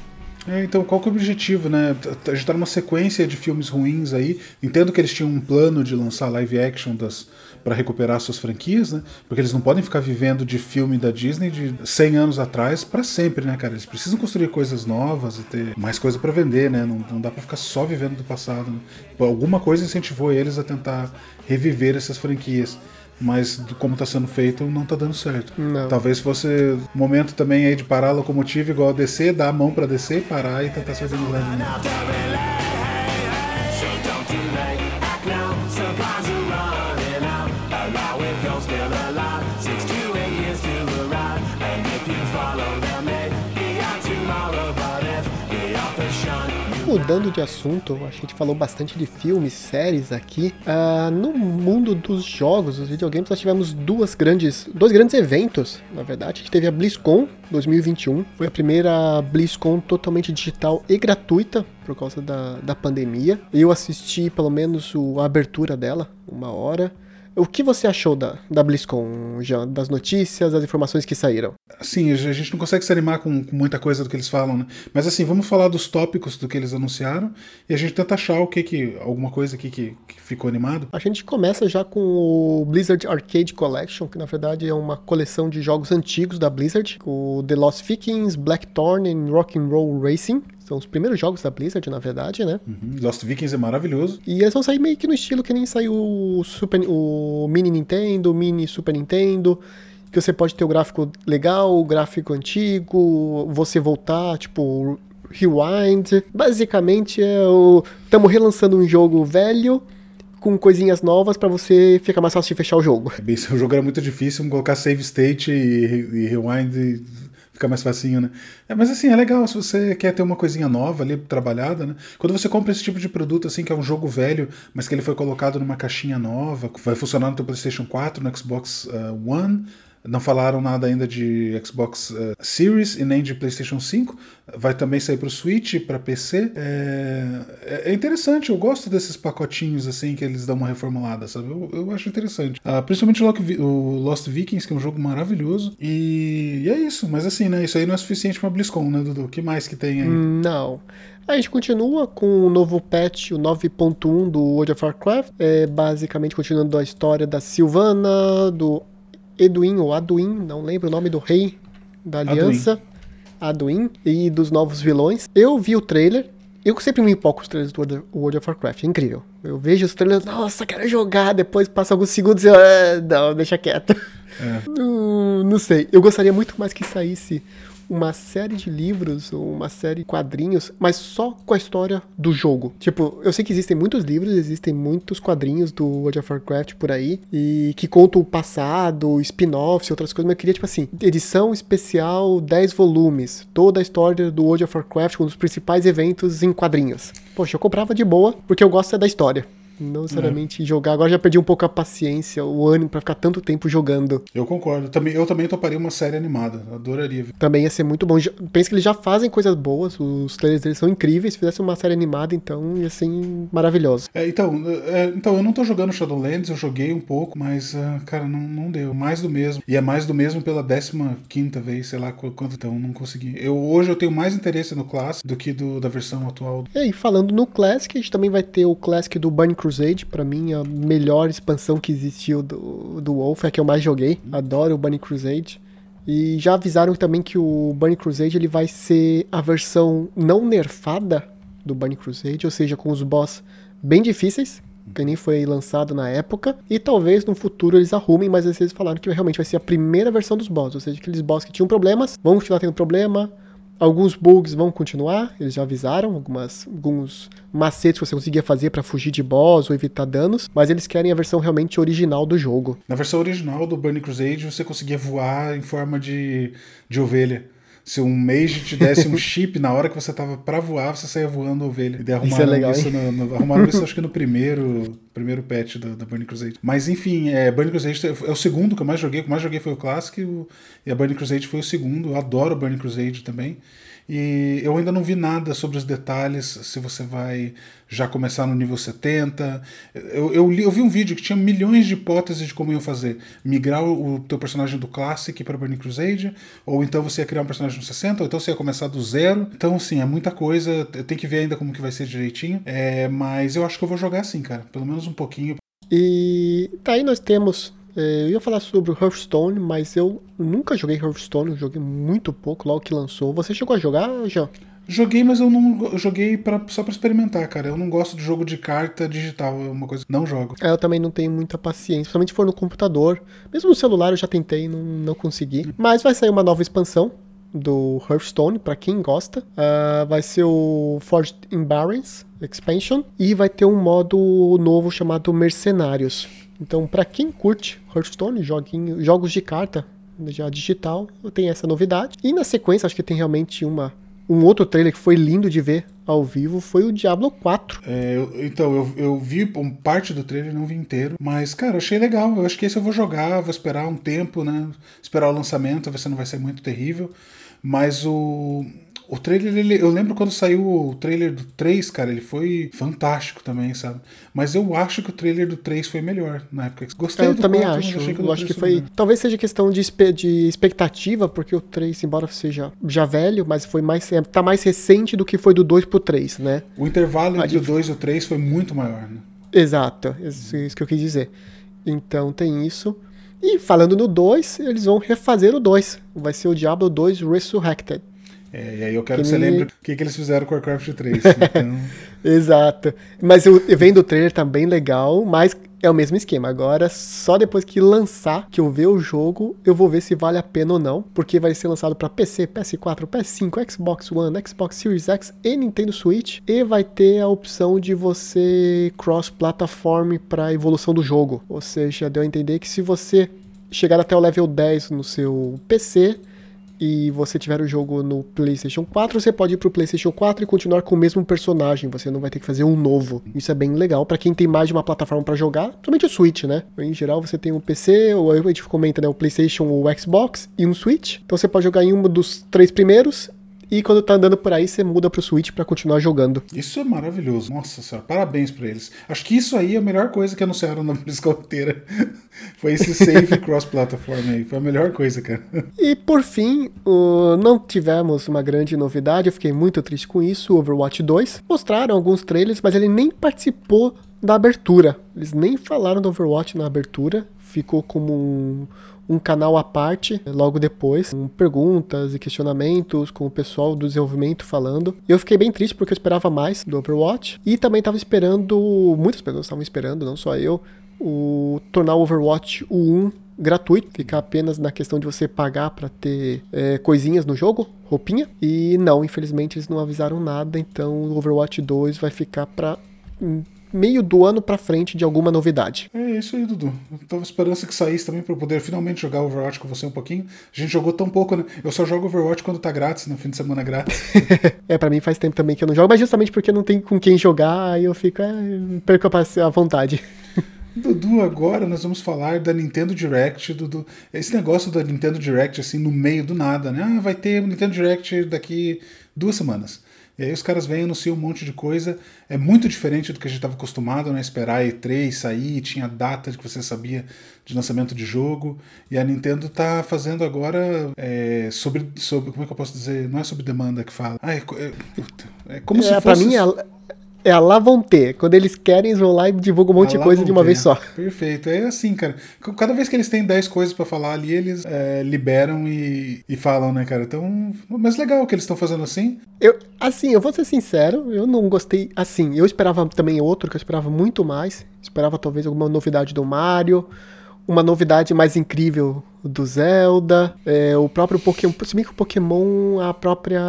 É, então, qual que é o objetivo, né? A gente tá numa sequência de filmes ruins aí. Entendo que eles tinham um plano de lançar live action das para recuperar suas franquias, né? Porque eles não podem ficar vivendo de filme da Disney de 100 anos atrás para sempre, né, cara? Eles precisam construir coisas novas e ter mais coisa para vender, né? Não, não dá para ficar só vivendo do passado. Né? Alguma coisa incentivou eles a tentar reviver essas franquias mas como está sendo feito não está dando certo. Não. Talvez fosse momento também aí de parar a locomotiva igual a descer, dar a mão para descer, parar e tentar fazer um leve. Mudando de assunto, a gente falou bastante de filmes, séries aqui. Uh, no mundo dos jogos, dos videogames, nós tivemos duas grandes, dois grandes eventos, na verdade. A gente teve a BlizzCon 2021, foi a primeira BlizzCon totalmente digital e gratuita por causa da, da pandemia. Eu assisti pelo menos a abertura dela, uma hora. O que você achou da, da BlizzCon, Jean? Das notícias, das informações que saíram? Sim, a gente não consegue se animar com, com, muita coisa do que eles falam, né? Mas assim, vamos falar dos tópicos do que eles anunciaram e a gente tenta achar o que que. alguma coisa aqui que, que ficou animado. A gente começa já com o Blizzard Arcade Collection, que na verdade é uma coleção de jogos antigos da Blizzard, o The Lost Vikings, Blackthorn e Rock'n'Roll Racing. São os primeiros jogos da Blizzard, na verdade, né? Uhum. Lost Vikings é maravilhoso. E eles vão sair meio que no estilo que nem saiu o, Super, o Mini Nintendo, o Mini Super Nintendo que você pode ter o gráfico legal, o gráfico antigo, você voltar, tipo, rewind. Basicamente é o. Estamos relançando um jogo velho com coisinhas novas para você ficar mais fácil de fechar o jogo. É o jogo era muito difícil, vamos colocar save state e, e rewind fica mais facinho, né? É, mas assim, é legal se você quer ter uma coisinha nova ali, trabalhada, né? Quando você compra esse tipo de produto, assim, que é um jogo velho, mas que ele foi colocado numa caixinha nova, vai funcionar no teu PlayStation 4, no Xbox uh, One, não falaram nada ainda de Xbox uh, Series e nem de PlayStation 5. Vai também sair para o Switch, para PC. É, é, interessante, eu gosto desses pacotinhos assim que eles dão uma reformulada, sabe? Eu, eu acho interessante. Uh, principalmente o Lost Vikings, que é um jogo maravilhoso. E, e, é isso, mas assim, né? Isso aí não é suficiente para BlizzCon, né, Dudu? O que mais que tem aí? Não. A gente continua com o novo patch, o 9.1 do World of Warcraft, é basicamente continuando a história da Silvana, do Eduin ou Aduin, não lembro o nome do rei da aliança. Aduin. Aduin e dos novos vilões. Eu vi o trailer. Eu sempre me empolgo com os trailers do World of Warcraft, é incrível. Eu vejo os trailers, nossa, quero jogar, depois passa alguns segundos e eu, ah, não, deixa quieto. É. Não, não sei. Eu gostaria muito mais que saísse uma série de livros ou uma série de quadrinhos, mas só com a história do jogo. Tipo, eu sei que existem muitos livros, existem muitos quadrinhos do World of Warcraft por aí, e que contam o passado, spin-offs e outras coisas, mas eu queria, tipo assim, edição especial 10 volumes, toda a história do World of Warcraft, um dos principais eventos em quadrinhos. Poxa, eu comprava de boa, porque eu gosto é da história. Não necessariamente é. jogar. Agora já perdi um pouco a paciência, o ânimo para ficar tanto tempo jogando. Eu concordo. Também, eu também toparia uma série animada. Adoraria. Também ia ser muito bom. Penso que eles já fazem coisas boas. Os trailers deles são incríveis. Se fizesse uma série animada, então ia ser maravilhoso. É, então, é, então, eu não tô jogando Shadowlands. Eu joguei um pouco, mas, uh, cara, não, não deu. Mais do mesmo. E é mais do mesmo pela 15 vez, sei lá quanto. Então, não consegui. Eu, hoje eu tenho mais interesse no Classic do que do, da versão atual. É, e falando no Classic, a gente também vai ter o Classic do Burning Crusade Crusade, para mim, a melhor expansão que existiu do, do Wolf, é a que eu mais joguei. Adoro o Bunny Crusade. E já avisaram também que o Bunny Crusade ele vai ser a versão não nerfada do Bunny Crusade, ou seja, com os boss bem difíceis, que nem foi lançado na época, e talvez no futuro eles arrumem, mas eles falaram que realmente vai ser a primeira versão dos boss, ou seja, aqueles boss que tinham problemas, vão continuar tendo problema, Alguns bugs vão continuar, eles já avisaram, algumas, alguns macetes que você conseguia fazer para fugir de boss ou evitar danos, mas eles querem a versão realmente original do jogo. Na versão original do Burning Crusade, você conseguia voar em forma de, de ovelha se um mage te desse um chip na hora que você tava para voar, você saía voando ovelha. E arrumaram isso, é legal, isso, no, no, arrumaram isso acho que no primeiro, primeiro patch da, da Burning Crusade. Mas enfim, é, Burning Crusade é o segundo que eu mais joguei. O que eu mais joguei foi o Classic e a Burning Crusade foi o segundo. Eu adoro Burning Crusade também. E eu ainda não vi nada sobre os detalhes, se você vai já começar no nível 70. Eu, eu, li, eu vi um vídeo que tinha milhões de hipóteses de como iam fazer. Migrar o, o teu personagem do Classic para Burning Crusade, ou então você ia criar um personagem no 60, ou então você ia começar do zero. Então, assim, é muita coisa. Tem que ver ainda como que vai ser direitinho. É, mas eu acho que eu vou jogar assim, cara. Pelo menos um pouquinho. E daí nós temos eu ia falar sobre o Hearthstone, mas eu nunca joguei Hearthstone, eu joguei muito pouco logo que lançou. Você chegou a jogar, Jean? Joguei, mas eu não joguei pra, só para experimentar, cara. Eu não gosto de jogo de carta digital, é uma coisa que não jogo. É, eu também não tenho muita paciência, principalmente se for no computador. Mesmo no celular eu já tentei, não, não consegui. Mas vai sair uma nova expansão do Hearthstone, para quem gosta. Uh, vai ser o Forged in Barrens Expansion e vai ter um modo novo chamado Mercenários. Então, para quem curte Hearthstone, joguinho, jogos de carta já digital, tem essa novidade. E na sequência, acho que tem realmente uma Um outro trailer que foi lindo de ver ao vivo foi o Diablo 4. É, eu, então, eu, eu vi parte do trailer, não vi inteiro. Mas, cara, achei legal. Eu acho que esse eu vou jogar, vou esperar um tempo, né? Esperar o lançamento, ver se não vai ser muito terrível. Mas o. O trailer, ele, eu lembro quando saiu o trailer do 3, cara, ele foi fantástico também, sabe? Mas eu acho que o trailer do 3 foi melhor na época. Gostei eu do também 4, acho. que eu acho que foi. Talvez seja questão de, de expectativa, porque o 3, embora seja já velho, mas foi mais. É, tá mais recente do que foi do 2 pro 3, né? O intervalo entre o 2 e o 3 foi muito maior, né? Exato, isso, isso que eu quis dizer. Então tem isso. E falando no 2, eles vão refazer o 2. Vai ser o Diablo 2 Resurrected. É, e aí eu quero que, que você nem... lembre o que, que eles fizeram com Warcraft 3. Então... Exato. Mas eu, eu vendo o trailer tá bem legal, mas é o mesmo esquema. Agora, só depois que lançar, que eu ver o jogo, eu vou ver se vale a pena ou não, porque vai ser lançado para PC, PS4, PS5, Xbox One, Xbox Series X e Nintendo Switch, e vai ter a opção de você cross-platform para evolução do jogo. Ou seja, deu a entender que se você chegar até o level 10 no seu PC, e você tiver o jogo no PlayStation 4, você pode ir pro PlayStation 4 e continuar com o mesmo personagem. Você não vai ter que fazer um novo. Isso é bem legal para quem tem mais de uma plataforma para jogar, somente o Switch, né? Em geral, você tem um PC, ou a gente comenta, né? O PlayStation ou o Xbox e um Switch. Então você pode jogar em um dos três primeiros e quando tá andando por aí, você muda pro Switch para continuar jogando. Isso é maravilhoso. Nossa senhora, parabéns pra eles. Acho que isso aí é a melhor coisa que anunciaram na inteira. Foi esse save cross-platform aí. Foi a melhor coisa, cara. E por fim, não tivemos uma grande novidade. Eu fiquei muito triste com isso. Overwatch 2. Mostraram alguns trailers, mas ele nem participou da abertura. Eles nem falaram do Overwatch na abertura. Ficou como um um canal à parte logo depois, com perguntas e questionamentos, com o pessoal do desenvolvimento falando. Eu fiquei bem triste porque eu esperava mais do Overwatch e também estava esperando, muitas pessoas estavam esperando, não só eu, o tornar o Overwatch o 1 gratuito, ficar apenas na questão de você pagar para ter é, coisinhas no jogo, roupinha. E não, infelizmente eles não avisaram nada, então o Overwatch 2 vai ficar para meio do ano pra frente de alguma novidade. É isso aí, Dudu. Eu tava esperando que saísse também pra eu poder finalmente jogar Overwatch com você um pouquinho. A gente jogou tão pouco, né? Eu só jogo Overwatch quando tá grátis, no fim de semana grátis. é, pra mim faz tempo também que eu não jogo, mas justamente porque não tem com quem jogar, aí eu fico, é, perco a vontade. Dudu, agora nós vamos falar da Nintendo Direct, Dudu. Esse negócio da Nintendo Direct, assim, no meio do nada, né? Ah, vai ter Nintendo Direct daqui duas semanas. E aí os caras vêm e anunciam um monte de coisa. É muito diferente do que a gente estava acostumado, né? Esperar E3 sair, tinha data de que você sabia de lançamento de jogo. E a Nintendo tá fazendo agora é, sobre, sobre. Como é que eu posso dizer? Não é sobre demanda que fala. Ah, é, é, é como é, se fosse. Pra mim, é a lá vão ter. Quando eles querem, eles vão lá e divulgam um monte de coisa de uma vez só. Perfeito. É assim, cara. Cada vez que eles têm 10 coisas para falar ali, eles é, liberam e, e falam, né, cara? Então, mas legal que eles estão fazendo assim. Eu, assim, eu vou ser sincero, eu não gostei assim. Eu esperava também outro, que eu esperava muito mais. Esperava talvez alguma novidade do Mario uma novidade mais incrível do Zelda, é, o próprio Pokémon. Se bem que o Pokémon, a própria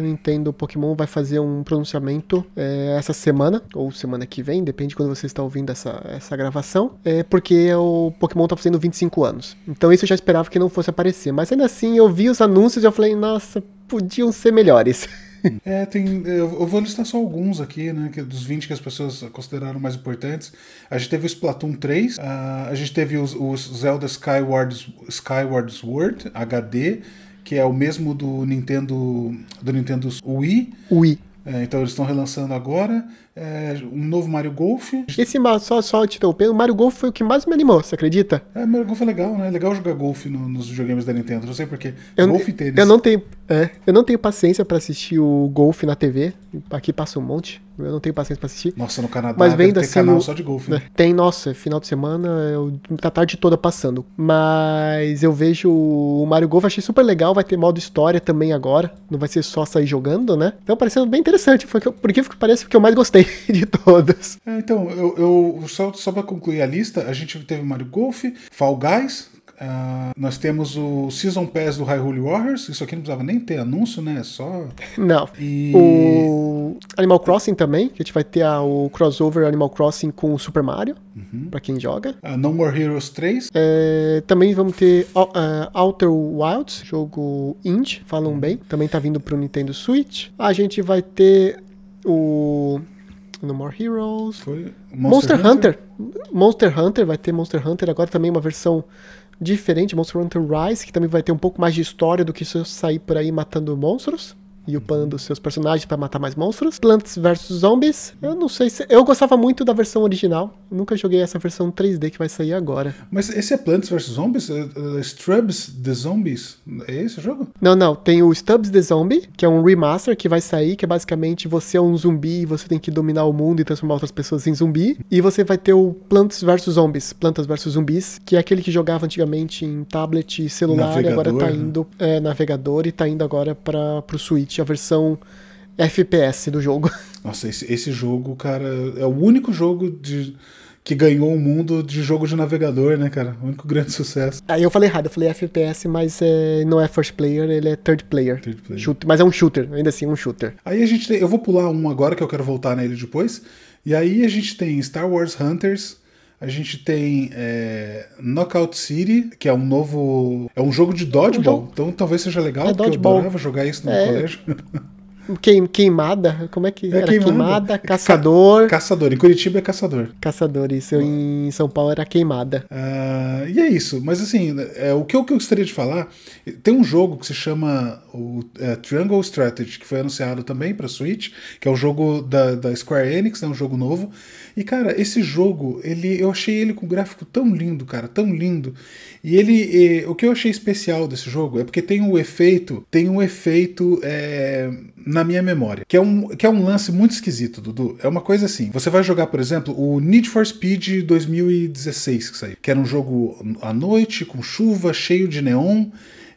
Nintendo Pokémon vai fazer um pronunciamento é, essa semana, ou semana que vem, depende de quando você está ouvindo essa, essa gravação, é porque o Pokémon está fazendo 25 anos. Então isso eu já esperava que não fosse aparecer. Mas ainda assim, eu vi os anúncios e eu falei, nossa, podiam ser melhores. É, tem. Eu vou listar só alguns aqui, né? Que, dos 20 que as pessoas consideraram mais importantes. A gente teve o Splatoon 3, a, a gente teve os, os Zelda Skyward, Skyward Sword HD, que é o mesmo do Nintendo do Nintendo Wii. Wii. É, então eles estão relançando agora é, um novo Mario Golf. Esse só, só te interrompendo, o Mario Golf foi o que mais me animou, você acredita? É, Mario Golf é legal, né? É legal jogar golfe no, nos videogames da Nintendo, não sei porquê. Golfe e tênis. Eu não tenho, é, eu não tenho paciência para assistir o golfe na TV. Aqui passa um monte. Eu não tenho paciência pra assistir. Nossa, no Canadá mas vendo assim, canal só de golfe. Né? Tem, nossa, final de semana, eu, tá a tarde toda passando. Mas eu vejo o Mario Golf, achei super legal, vai ter modo história também agora. Não vai ser só sair jogando, né? Então parecendo bem interessante. Foi que eu, por que parece que eu mais gostei de todas. É, então, eu, eu só, só pra concluir a lista, a gente teve Mario Golf, Fall Guys, Uh, nós temos o Season Pass do Hyrule Warriors. Isso aqui não precisava nem ter anúncio, né? Só. Não. E... O Animal Crossing também, que a gente vai ter a, o crossover Animal Crossing com o Super Mario, uhum. pra quem joga. Uh, no More Heroes 3. É, também vamos ter uh, Outer Wilds, jogo indie, falam uhum. bem. Também tá vindo pro Nintendo Switch. A gente vai ter o No More Heroes. Foi Monster, Monster Hunter? Hunter? Monster Hunter, vai ter Monster Hunter agora também uma versão diferente, Monster Hunter Rise, que também vai ter um pouco mais de história do que se eu sair por aí matando monstros e upando seus personagens para matar mais monstros. Plants vs Zombies, eu não sei se. Eu gostava muito da versão original. Nunca joguei essa versão 3D que vai sair agora. Mas esse é Plants vs Zombies? Uh, Stubbs the Zombies? É esse o jogo? Não, não. Tem o Stubbs the Zombie, que é um remaster que vai sair, que é basicamente você é um zumbi e você tem que dominar o mundo e transformar outras pessoas em zumbi. E você vai ter o Plants vs Zombies, Plantas vs Zumbis, que é aquele que jogava antigamente em tablet e celular navegador, e agora tá né? indo né? é, navegador e tá indo agora para pro Switch a versão FPS do jogo. Nossa, esse, esse jogo, cara, é o único jogo de que ganhou o mundo de jogo de navegador, né, cara? O único grande sucesso. Aí eu falei errado, eu falei FPS, mas é, não é first player, ele é third player. Third player. Shooter, mas é um shooter, ainda assim, um shooter. Aí a gente tem, eu vou pular um agora que eu quero voltar nele depois. E aí a gente tem Star Wars Hunters, a gente tem é, Knockout City, que é um novo. É um jogo de dodgeball. Um jogo... Então talvez seja legal, é porque dodgeball. eu adorava jogar isso no é... colégio. queimada, como é que é, era? Queimada, queimada caçador. Ca caçador, em Curitiba é caçador. Caçador, isso em São Paulo era queimada. Uh, e é isso, mas assim, é, o, que eu, que eu gostaria de falar, tem um jogo que se chama o é, Triangle Strategy, que foi anunciado também para Switch, que é o jogo da, da Square Enix, é um jogo novo. E cara, esse jogo, ele, eu achei ele com um gráfico tão lindo, cara, tão lindo. E ele, e, o que eu achei especial desse jogo é porque tem um efeito, tem um efeito é, na minha memória, que é, um, que é um lance muito esquisito, Dudu. É uma coisa assim, você vai jogar, por exemplo, o Need for Speed 2016 que saiu, que era um jogo à noite, com chuva, cheio de neon,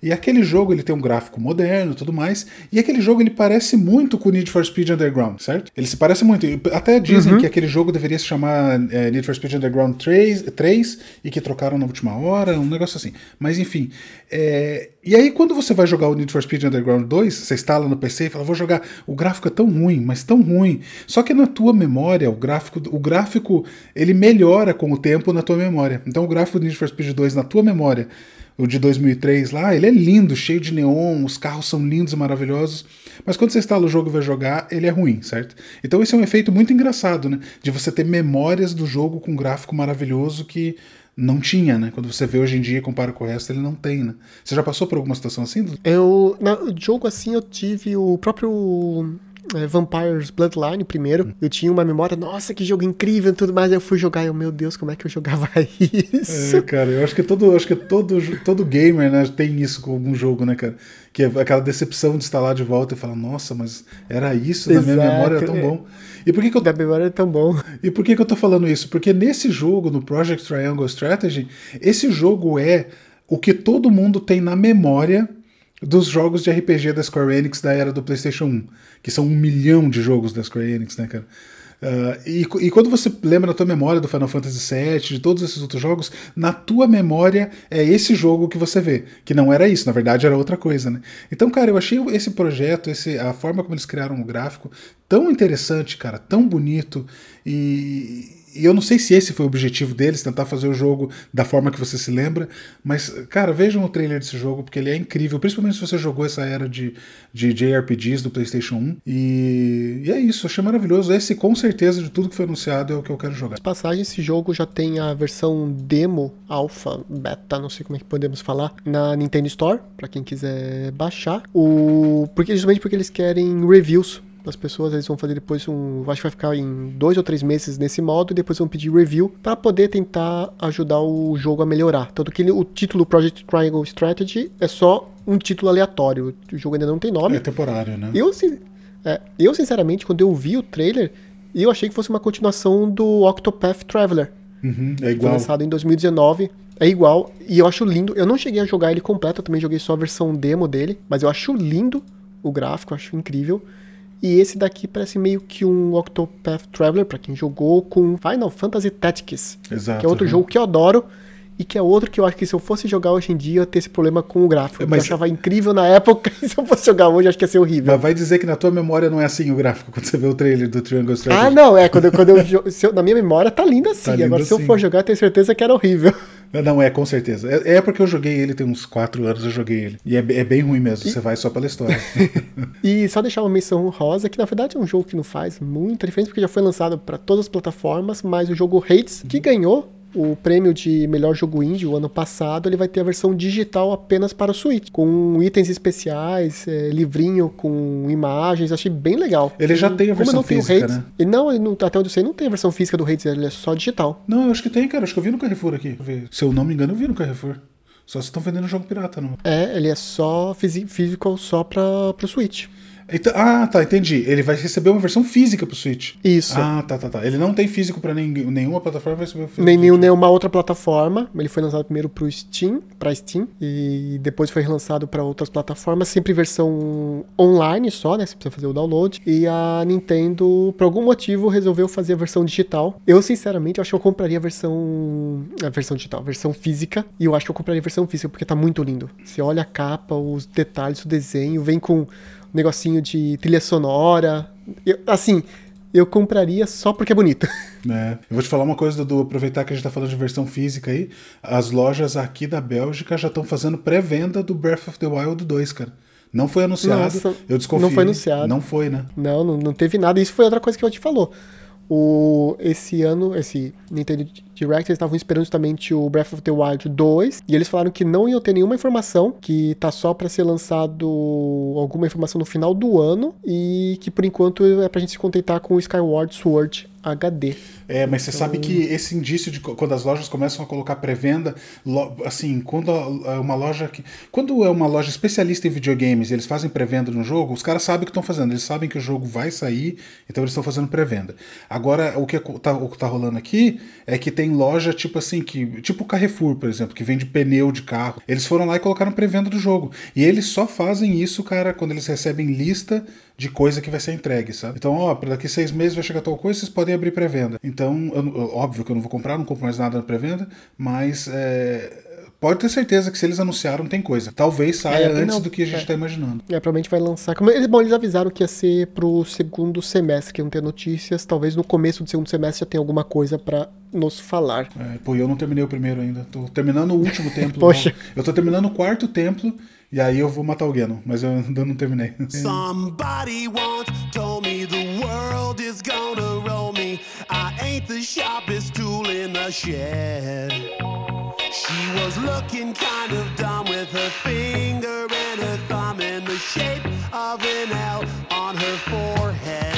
e aquele jogo ele tem um gráfico moderno e tudo mais. E aquele jogo ele parece muito com o Need for Speed Underground, certo? Ele se parece muito. Até dizem uhum. que aquele jogo deveria se chamar é, Need for Speed Underground 3, 3 e que trocaram na última hora, um negócio assim. Mas enfim. É... E aí, quando você vai jogar o Need for Speed Underground 2, você instala no PC e fala, vou jogar. O gráfico é tão ruim, mas tão ruim. Só que na tua memória, o gráfico, o gráfico ele melhora com o tempo na tua memória. Então o gráfico do Need for Speed 2 na tua memória o de 2003 lá, ele é lindo, cheio de neon, os carros são lindos e maravilhosos, mas quando você instala o jogo e vai jogar, ele é ruim, certo? Então esse é um efeito muito engraçado, né? De você ter memórias do jogo com um gráfico maravilhoso que não tinha, né? Quando você vê hoje em dia e compara com o resto, ele não tem, né? Você já passou por alguma situação assim? Eu, no jogo assim, eu tive o próprio é, Vampires Bloodline primeiro. Hum. Eu tinha uma memória, nossa, que jogo incrível e tudo mais. Aí eu fui jogar e eu, meu Deus, como é que eu jogava isso? É, cara, eu acho que todo, acho que todo, todo gamer, né, tem isso com algum jogo, né, cara? Que é aquela decepção de instalar de volta e falar, nossa, mas era isso, Exato, na minha memória era tão bom. E por que, que eu... Da memória é tão bom. E por que, que eu tô falando isso? Porque nesse jogo, no Project Triangle Strategy, esse jogo é o que todo mundo tem na memória dos jogos de RPG da Square Enix da era do PlayStation 1, que são um milhão de jogos da Square Enix, né, cara? Uh, e, e, quando você lembra na tua memória do Final Fantasy VII, de todos esses outros jogos, na tua memória é esse jogo que você vê. Que não era isso, na verdade era outra coisa, né? Então, cara, eu achei esse projeto, esse, a forma como eles criaram o gráfico, tão interessante, cara, tão bonito. E, e eu não sei se esse foi o objetivo deles, tentar fazer o jogo da forma que você se lembra, mas, cara, vejam o trailer desse jogo, porque ele é incrível, principalmente se você jogou essa era de, de JRPGs do PlayStation 1. E, e é isso, achei maravilhoso. Esse, com certeza, de tudo que foi anunciado, é o que eu quero jogar. Passagem, esse jogo já tem a versão demo, alpha, beta, não sei como é que podemos falar, na Nintendo Store, para quem quiser baixar. O... Porque, justamente porque eles querem reviews as pessoas, eles vão fazer depois um. Acho que vai ficar em dois ou três meses nesse modo, e depois vão pedir review para poder tentar ajudar o jogo a melhorar. Tanto que o título Project Triangle Strategy é só um título aleatório. O jogo ainda não tem nome. É temporário, né? Eu, é, eu sinceramente, quando eu vi o trailer, eu achei que fosse uma continuação do Octopath Traveler. Uhum, é igual. Foi lançado em 2019. É igual, e eu acho lindo. Eu não cheguei a jogar ele completo, eu também joguei só a versão demo dele, mas eu acho lindo o gráfico, eu acho incrível. E esse daqui parece meio que um Octopath Traveler, para quem jogou, com Final Fantasy Tactics. Exato, que é outro uhum. jogo que eu adoro. e que é outro que eu acho que se eu fosse jogar hoje em dia, eu ia ter esse problema com o gráfico. Mas- eu achava incrível na época, e se eu fosse jogar hoje, acho que ia ser horrível. Mas vai dizer que na tua memória não é assim o gráfico quando você vê o trailer do Triangle Strategy. Ah, não, é, quando, eu- quando eu, eu- na minha memória tá lindo assim. Tá lindo Agora, se eu assim. for jogar, eu tenho certeza que era horrível. Não, é, com certeza. É, é porque eu joguei ele tem uns 4 anos, eu joguei ele. E é, é bem ruim mesmo, você vai só pela história. E só deixar uma menção rosa, que na verdade é um jogo que não faz muita diferença, porque já foi lançado para todas as plataformas, mas o jogo Hades, que ganhou o prêmio de melhor jogo indie o ano passado, ele vai ter a versão digital apenas para o Switch, com itens especiais, é, livrinho com imagens, achei bem legal. Ele já tem a versão física, Hades, né? Ele não, ele não, até onde eu sei, não tem a versão física do Hades, ele é só digital. não, eu acho que tem, cara. Acho que eu vi no Carrefour aqui. Se eu não me engano, eu vi no Carrefour. Só se estão vendendo jogo pirata, não. É, ele é só físico só para o Switch. Então- ah, tá, entendi. Ele vai receber uma versão física pro Switch. Isso. Ah, tá, tá, tá. Ele não tem físico pra ninguém- nenhuma plataforma, vai receber o físico. Nem nenhum- nenhuma outra plataforma. Ele foi lançado primeiro pro Steam, para Steam, e depois foi relançado para outras plataformas, sempre versão online só, né? Você precisa fazer o download. E a Nintendo, por algum motivo, resolveu fazer a versão digital. Eu, sinceramente, acho que eu compraria a versão. A versão digital, a versão física. E eu acho que eu compraria a versão física, porque tá muito lindo. Você olha a capa, os detalhes, o desenho, vem com negocinho de trilha sonora. Eu- assim, eu compraria só porque é bonito. É. Eu vou te falar uma coisa, Dudu, aproveitar que a gente tá falando de versão física aí. As lojas aqui da Bélgica já estão fazendo pré-venda do Breath of the Wild 2, cara. Não foi anunciado. Nossa, eu desconfio. não foi anunciado. Não foi, né? Não, não, não teve nada. Isso foi outra coisa que eu te falou. O, esse ano, esse Nintendo Direct, eles estavam esperando justamente o Breath of the Wild 2. E eles falaram que não iam ter nenhuma informação, que tá só pra ser lançado alguma informação no final do ano. E que por enquanto é pra gente se contentar com o Skyward Sword HD. É, mas você sabe Então que esse indício de quando as lojas começam a colocar pré-venda, assim, quando é uma loja que. Quando é uma loja especialista em videogames e eles fazem pré-venda no jogo, os caras sabem o que estão fazendo, eles sabem que o jogo vai sair, então eles estão fazendo pré-venda. Agora, o que tá, o que tá rolando aqui é que tem loja tipo assim, que. Tipo o Carrefour, por exemplo, que vende pneu de carro. Eles foram lá e colocaram pré-venda do jogo. E eles só fazem isso, cara, quando eles recebem lista de coisa que vai ser entregue, sabe? Então, ó, daqui seis meses vai chegar tal coisa, vocês podem abrir pré-venda. Então, eu não- eu- óbvio que eu não vou comprar, não compro mais nada na pré-venda, mas é, pode ter certeza que se eles anunciaram, tem coisa. Talvez saia É, antes não, do que a gente é. tá imaginando. É, provavelmente vai lançar. Eles, bom, eles avisaram que ia ser pro segundo semestre, que iam ter notícias. Talvez no começo do segundo semestre já tenha alguma coisa pra nos falar. É, pô, eu não terminei o primeiro ainda. Tô terminando o último templo. Poxa. não. Eu tô terminando o quarto templo, e aí eu vou matar o Ganon, mas eu ainda não terminei. Somebody once told the sharpest tool in the shed. She was looking kind of dumb with her finger and her thumb in the shape of an L on her forehead.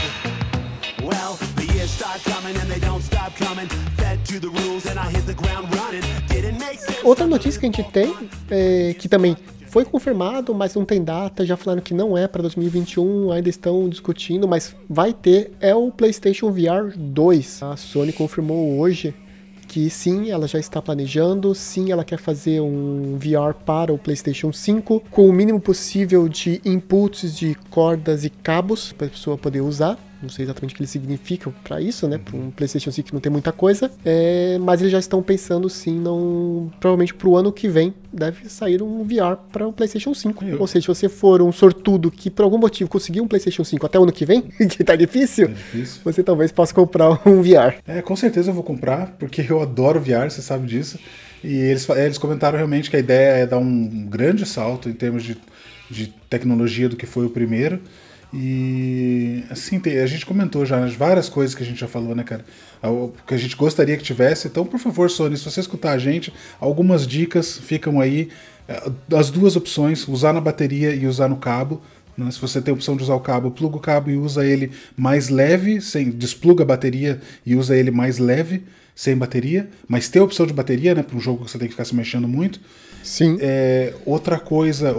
Well, the years start coming and they don't stop coming. Fed to the rules and I hit the ground running. Didn't make sense. Outra notícia que a gente tem, é, que também foi confirmado, mas não tem data, já falaram que não é para 2021, ainda estão discutindo, mas vai ter, é o PlayStation VR 2. A Sony confirmou hoje que sim, ela já está planejando, sim, ela quer fazer um VR para o PlayStation 5 com o mínimo possível de inputs de cordas e cabos para a pessoa poder usar. Não sei exatamente o que eles significam para isso, né? Para um PlayStation 5 que não tem muita coisa. É, mas eles já estão pensando sim, não, provavelmente para o ano que vem deve sair um VR para o PlayStation 5. Eu- Ou seja, se você for um sortudo que por algum motivo conseguiu um PlayStation 5 até o ano que vem, que tá difícil, É difícil. você talvez possa comprar um VR. É, com certeza eu vou comprar, porque eu adoro VR, você sabe disso. E eles, eles comentaram realmente que a ideia é dar um grande salto em termos de, de tecnologia do que foi o primeiro. E assim, a gente comentou já as várias coisas que a gente já falou, né, cara? O que a gente gostaria que tivesse. Então, por favor, Sony, se você escutar a gente, algumas dicas ficam aí. eh, As duas opções, usar na bateria e usar no cabo. né? Se você tem a opção de usar o cabo, pluga o cabo e usa ele mais leve, sem despluga a bateria e usa ele mais leve, sem bateria. Mas tem a opção de bateria, né? Para um jogo que você tem que ficar se mexendo muito. Sim. É, outra coisa,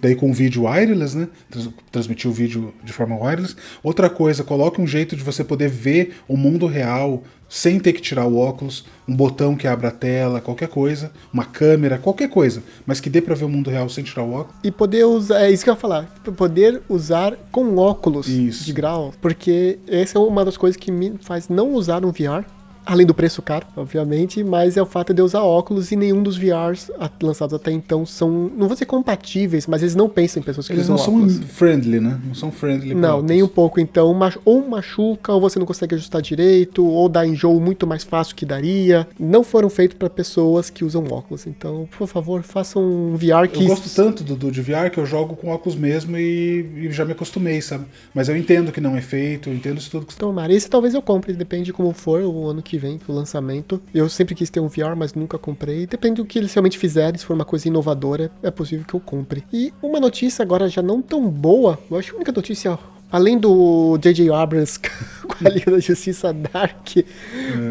daí com vídeo wireless, né? Trans- Transmitir o vídeo de forma wireless. Outra coisa, coloque um jeito de você poder ver o mundo real sem ter que tirar o óculos, um botão que abra a tela, qualquer coisa, uma câmera, qualquer coisa, mas que dê pra ver o mundo real sem tirar o óculos. E poder usar, é isso que eu ia falar, poder usar com óculos Isso. de grau, porque essa é uma das coisas que me faz não usar um VR, Além do preço caro, obviamente, mas é o fato de eu usar óculos e nenhum dos VRs lançados até então são, não vou dizer compatíveis, mas eles não pensam em pessoas que Eles usam não são óculos. friendly, né? Não são friendly. Não, óculos. nem um pouco. Então, ou machuca, ou você não consegue ajustar direito, ou dá enjoo muito mais fácil que daria. Não foram feitos para pessoas que usam óculos. Então, por favor, façam um VR que. Eu gosto tanto do, do de VR que eu jogo com óculos mesmo e, e já me acostumei, sabe? Mas eu entendo que não é feito, eu entendo isso tudo que você Tomara. Esse talvez eu compre, depende de como for o ano que vem, o lançamento. Eu sempre quis ter um VR, mas nunca comprei. Depende do que eles realmente fizerem, se for uma coisa inovadora, é possível que eu compre. E uma notícia agora já não tão boa, eu acho que a única notícia, além do J.J. Abrams com a Liga da Justiça Dark,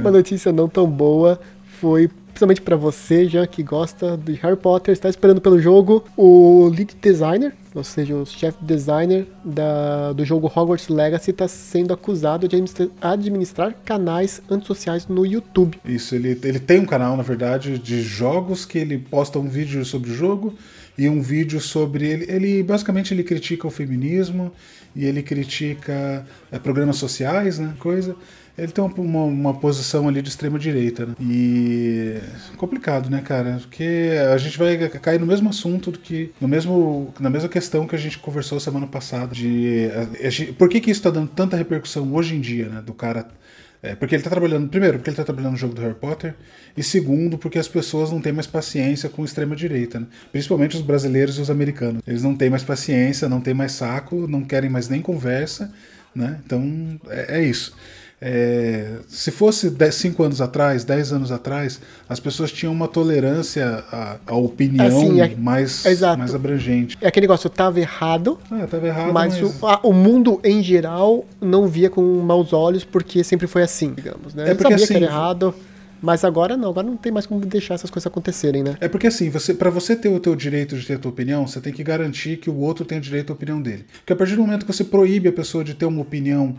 uma notícia não tão boa foi. Principalmente pra você, já que gosta de Harry Potter, está esperando pelo jogo, o lead designer, ou seja, o chefe designer da, do jogo Hogwarts Legacy está sendo acusado de administra- administrar canais antissociais no YouTube. Isso, ele, ele tem um canal, na verdade, de jogos que ele posta um vídeo sobre o jogo e um vídeo sobre ele. Ele basicamente ele critica o feminismo e ele critica é, programas sociais, né? Coisa. Ele tem uma, uma posição ali de extrema direita, né? E complicado, né, cara? Porque a gente vai cair no mesmo assunto do que no mesmo na mesma questão que a gente conversou semana passada de a- a gente- por que que isso tá dando tanta repercussão hoje em dia, né, do cara é, porque ele tá trabalhando, primeiro, porque ele tá trabalhando no jogo do Harry Potter, e segundo, porque as pessoas não têm mais paciência com extrema-direita, né? Principalmente os brasileiros e os americanos. Eles não têm mais paciência, não têm mais saco, não querem mais nem conversa, né? Então, é, é isso. É, se fosse 5 anos atrás, 10 anos atrás, as pessoas tinham uma tolerância à, à opinião Assim, é- mais, exato. mais abrangente. É aquele negócio, tava errado, Ah, tava errado, mas, mas... O, a- o mundo em geral não via com maus olhos porque sempre foi assim, digamos, né? É porque, sabia assim, que era errado, mas agora não, agora não tem mais como deixar essas coisas acontecerem, né? É porque assim, você, para você ter o teu direito de ter a tua opinião, você tem que garantir que o outro tem o direito à opinião dele. Porque a partir do momento que você proíbe a pessoa de ter uma opinião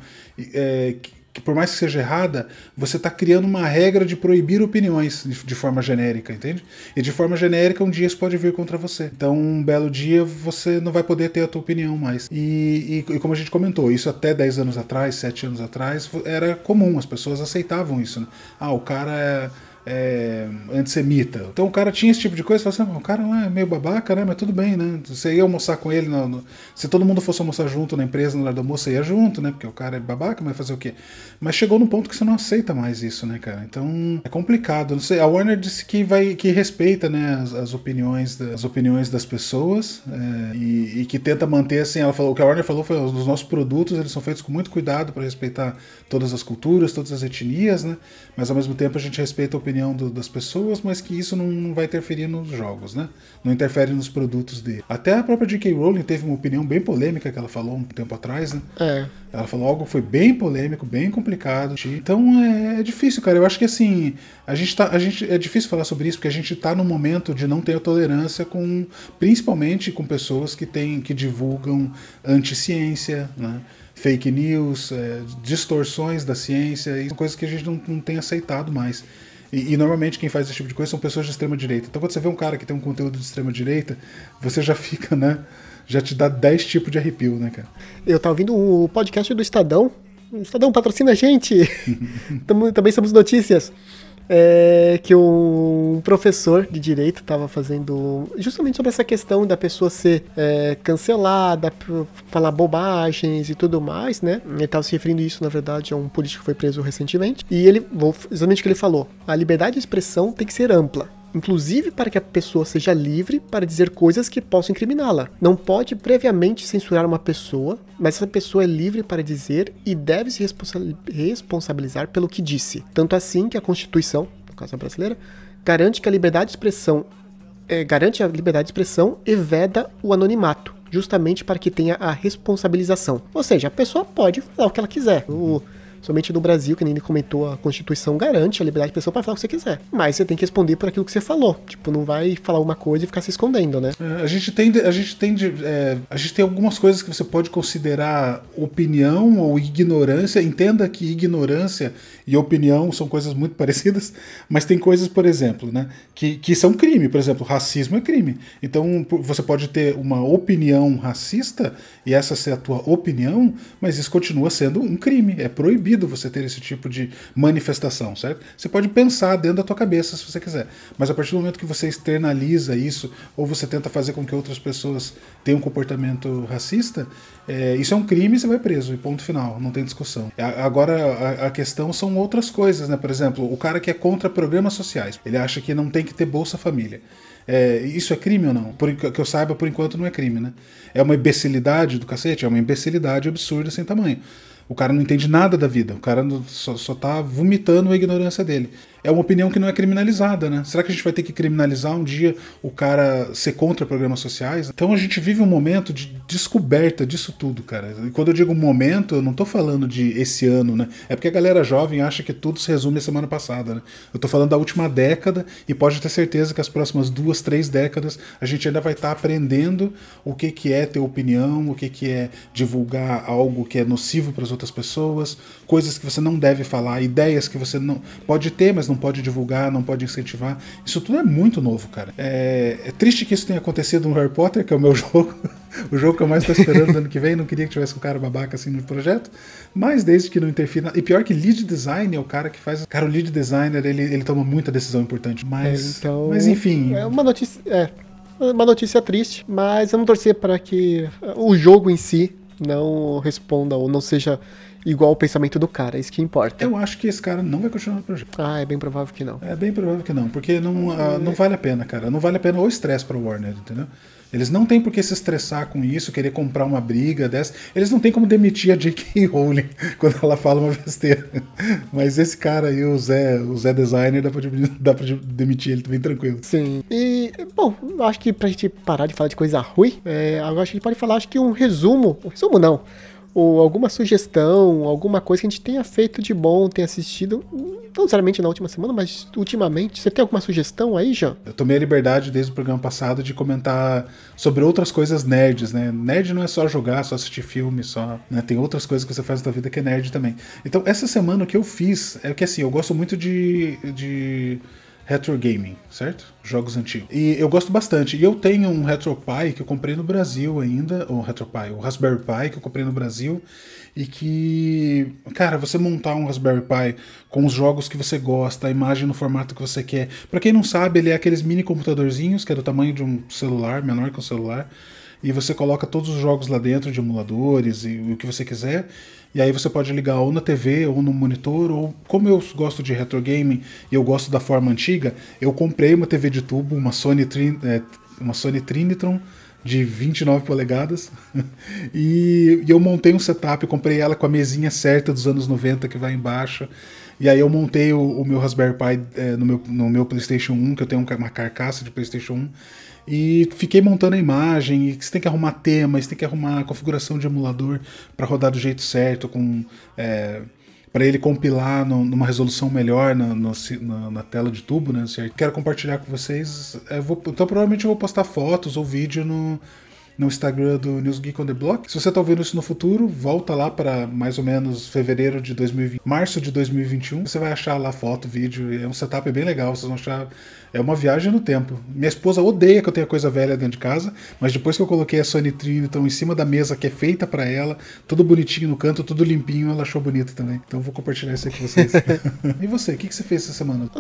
é, que, por mais que seja errada, você está criando uma regra de proibir opiniões de, de forma genérica, entende? E de forma genérica, um dia isso pode vir contra você. Então, um belo dia, você não vai poder ter a tua opinião mais. E, e- e como a gente comentou, isso até 10 anos atrás, 7 anos atrás, era comum, as pessoas aceitavam isso. Né? Ah, o cara é é, antissemita. Então o cara tinha esse tipo de coisa, você fala assim, "Ah, o cara lá é meio babaca, né? Mas tudo bem, né? Você ia almoçar com ele, no- no- se todo mundo fosse almoçar junto na empresa na hora do almoço, você ia junto, né? Porque o cara é babaca, mas fazer o quê? Mas chegou num ponto que você não aceita mais isso, né, cara? Então é complicado. Não sei, a Warner disse que vai que respeita, né, as, as opiniões das as opiniões das pessoas é, e, e que tenta manter assim. Ela falou o que a Warner falou foi os nossos produtos eles são feitos com muito cuidado para respeitar todas as culturas, todas as etnias, né? Mas ao mesmo tempo a gente respeita a opinião do- das pessoas, mas que isso não, não vai interferir nos jogos, né? Não interfere nos produtos dele. Até a própria J.K. Rowling teve uma opinião bem polêmica que ela falou um tempo atrás, né? É. Ela falou algo que foi bem polêmico, bem complicado. Então é, é difícil, cara. Eu acho que assim, a gente tá. A gente, é difícil falar sobre isso, porque a gente tá num momento de não ter tolerância com. Principalmente com pessoas que têm, que divulgam anti-ciência, né? Fake news, é, distorções da ciência, e coisas que a gente não, não tem aceitado mais. E, e normalmente quem faz esse tipo de coisa são pessoas de extrema direita. Então quando você vê um cara que tem um conteúdo de extrema direita, você já fica, né? Já te dá 10 tipos de arrepio, né, cara? Eu tava ouvindo o podcast do Estadão. O Estadão patrocina a gente. Também somos notícias. É, que um professor de direito estava fazendo justamente sobre essa questão da pessoa ser é, cancelada, falar bobagens e tudo mais, né? Ele estava se referindo isso, na verdade, a um político que foi preso recentemente. E ele, exatamente o que ele falou: a liberdade de expressão tem que ser ampla inclusive para que a pessoa seja livre para dizer coisas que possam incriminá-la. Não pode previamente censurar uma pessoa, mas essa pessoa é livre para dizer e deve se responsa- responsabilizar pelo que disse. Tanto assim que a Constituição, no caso a brasileira, garante que a liberdade de expressão é, garante a liberdade de expressão e veda o anonimato, justamente para que tenha a responsabilização. Ou seja, a pessoa pode falar o que ela quiser. O- somente no Brasil, que nem ele comentou, a Constituição garante a liberdade de expressão para falar o que você quiser. Mas você tem que responder por aquilo que você falou. Tipo, não vai falar uma coisa e ficar se escondendo, né? É, A gente tem, a gente tem, é, a gente tem algumas coisas que você pode considerar opinião ou ignorância. Entenda que ignorância e opinião são coisas muito parecidas, mas tem coisas, por exemplo, né, que, que são crime. Por exemplo, racismo é crime. Então você pode ter uma opinião racista e essa ser a tua opinião, mas isso continua sendo um crime, é proibido proibido você ter esse tipo de manifestação, certo? Você pode pensar dentro da tua cabeça se você quiser, mas a partir do momento que você externaliza isso ou você tenta fazer com que outras pessoas tenham um comportamento racista, é, isso é um crime e você vai preso, e ponto final, não tem discussão. Agora, a, a, questão são outras coisas, né? Por exemplo, o cara que é contra programas sociais, ele acha que não tem que ter Bolsa Família. É, isso é crime ou não? Por, que eu saiba, por enquanto não é crime, né? É uma imbecilidade do cacete? É uma imbecilidade absurda sem tamanho. O cara não entende nada da vida, o cara só, só tá vomitando a ignorância dele é uma opinião que não é criminalizada, né? Será que a gente vai ter que criminalizar um dia o cara ser contra programas sociais? Então a gente vive um momento de descoberta disso tudo, cara. E quando eu digo momento, eu não tô falando de esse ano, né? É porque a galera jovem acha que tudo se resume à semana passada, né? Eu tô falando da última década e pode ter certeza que as próximas duas, três décadas a gente ainda vai estar tá aprendendo o que, que é ter opinião, o que, que é divulgar algo que é nocivo para as outras pessoas, coisas que você não deve falar, ideias que você não pode ter, mas não pode divulgar, não pode incentivar. Isso tudo é muito novo, cara. É, é triste que isso tenha acontecido no Harry Potter, que é o meu jogo, o jogo que eu mais estou esperando no ano que vem. Não queria que tivesse um cara babaca assim no projeto, mas desde que não interfira. E pior que lead design é o cara que faz. Cara, o lead designer ele, ele toma muita decisão importante. Mas, é, então, mas enfim. É uma notícia. É, uma notícia triste, mas vamos torcer para que o jogo em si não responda ou não seja igual o pensamento do cara, é isso que importa. Eu acho que esse cara não vai continuar no projeto. Ah, é bem provável que não. É bem provável que não, porque não, uh, não vale a pena, cara. Não vale a pena o estresse pra Warner, entendeu? Eles não têm por que se estressar com isso, querer comprar uma briga dessa. Eles não têm como demitir a J.K. Rowling quando ela fala uma besteira. Mas esse cara aí, o Zé, o Zé Designer, dá pra, dá pra demitir ele também tranquilo. Sim. E, bom, acho que pra gente parar de falar de coisa ruim, é, agora a gente pode falar, acho que um resumo. Um resumo não ou alguma sugestão, alguma coisa que a gente tenha feito de bom, tenha assistido, não necessariamente na última semana, mas ultimamente. Você tem alguma sugestão aí, Jean? Eu tomei a liberdade desde o programa passado de comentar sobre outras coisas nerds, né? Nerd não é só jogar, só assistir filme, só. Né? Tem outras coisas que você faz na vida que é nerd também. Então, essa semana o que eu fiz é que assim, eu gosto muito de. de retro gaming, certo? Jogos antigos. E eu gosto bastante. E eu tenho um RetroPie que eu comprei no Brasil ainda, o RetroPie, o Raspberry Pi que eu comprei no Brasil e que, cara, você montar um Raspberry Pi com os jogos que você gosta, a imagem no formato que você quer. Para quem não sabe, ele é aqueles mini computadorzinhos que é do tamanho de um celular, menor que um celular e você coloca todos os jogos lá dentro de emuladores e o que você quiser. E aí você pode ligar ou na TV ou no monitor, ou como eu gosto de retro gaming e eu gosto da forma antiga, eu comprei uma TV de tubo, uma Sony, Trin é, uma Sony Trinitron de 29 polegadas e, e, eu montei um setup, comprei ela com a mesinha certa dos anos 90 que vai embaixo. E aí eu montei o, o meu Raspberry Pi é, no, meu, no meu PlayStation 1, que eu tenho uma carcaça de PlayStation 1. E fiquei montando a imagem, e você tem que arrumar tema, você tem que arrumar a configuração de emulador para rodar do jeito certo, com é, para ele compilar no, numa resolução melhor na, no, na, na, tela de tubo, né? Quero compartilhar com vocês. É, vou, então provavelmente eu vou postar fotos ou vídeo no, no Instagram do News Geek on the Block. Se você está ouvindo isso no futuro, volta lá para mais ou menos fevereiro de 2020, março de 2021. Você vai achar lá foto, vídeo. É um setup bem legal. Vocês vão achar. É uma viagem no tempo. Minha esposa odeia que eu tenha coisa velha dentro de casa, mas depois que eu coloquei a Sony Trinity em cima da mesa que é feita para ela, tudo bonitinho no canto, tudo limpinho, ela achou bonito também. Então vou compartilhar isso aí com vocês. e você, o que, que você fez essa semana?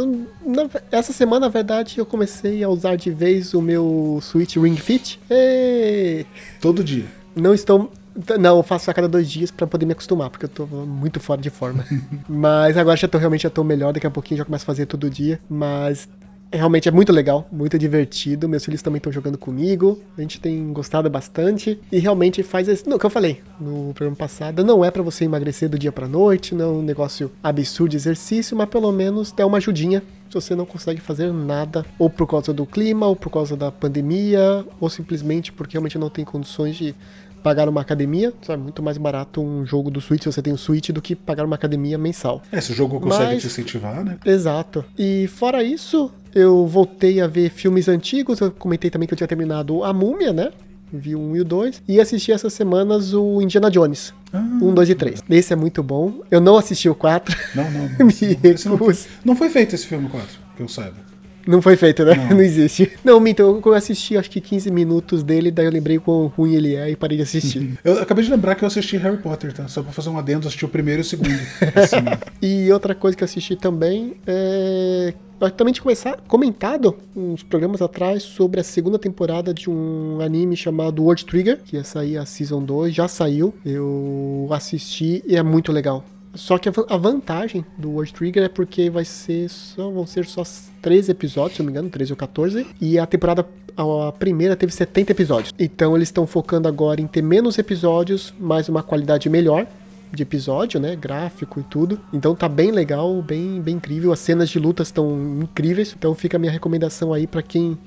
Essa semana, na verdade, eu comecei a usar de vez o meu Switch Ring Fit. E Todo dia. Não estou. Não, eu faço a cada dois dias para poder me acostumar, porque eu tô muito fora de forma. Mas agora já tô realmente já tô melhor, daqui a pouquinho já começo a fazer todo dia. Mas realmente é muito legal, muito divertido. Meus filhos também estão jogando comigo. A gente tem gostado bastante. E realmente faz esse. Não, que eu falei no programa passado, não é para você emagrecer do dia pra noite, não é um negócio absurdo de exercício, mas pelo menos dá uma ajudinha se você não consegue fazer nada, ou por causa do clima, ou por causa da pandemia, ou simplesmente porque realmente não tem condições de pagar uma academia. É muito mais barato um jogo do Switch, se você tem o um Switch, do que pagar uma academia mensal. É, se o jogo consegue Mas, te incentivar, né? Exato. E fora isso, eu voltei a ver filmes antigos. Eu comentei também que eu tinha terminado A Múmia, né? Vi 1 e o 2. E assisti essas semanas o Indiana Jones. Ah, 1, 2 e 3. Esse é muito bom. Eu não assisti o 4. Não, não. não, não, não, não foi feito esse filme 4, que eu saiba. Não foi feito, né? Não, não existe. Não, Minto, eu, eu assisti acho que 15 minutos dele, daí eu lembrei quão ruim ele é e parei de assistir. eu acabei de lembrar que eu assisti Harry Potter, tá? Só pra fazer um adendo, assisti o primeiro e o segundo. assim, e outra coisa que eu assisti também é eu também tinha começar, comentado uns programas atrás sobre a segunda temporada de um anime chamado World Trigger, que ia sair a Season 2, já saiu. Eu assisti e é muito legal. Só que a vantagem do World Trigger é porque vai ser só, vão ser só 13 episódios, se não me engano, 13 ou 14. E a temporada a primeira teve 70 episódios. Então eles estão focando agora em ter menos episódios, mas uma qualidade melhor de episódio, né? Gráfico e tudo. Então tá bem legal, bem, bem incrível. As cenas de lutas estão incríveis. Então fica a minha recomendação aí para quem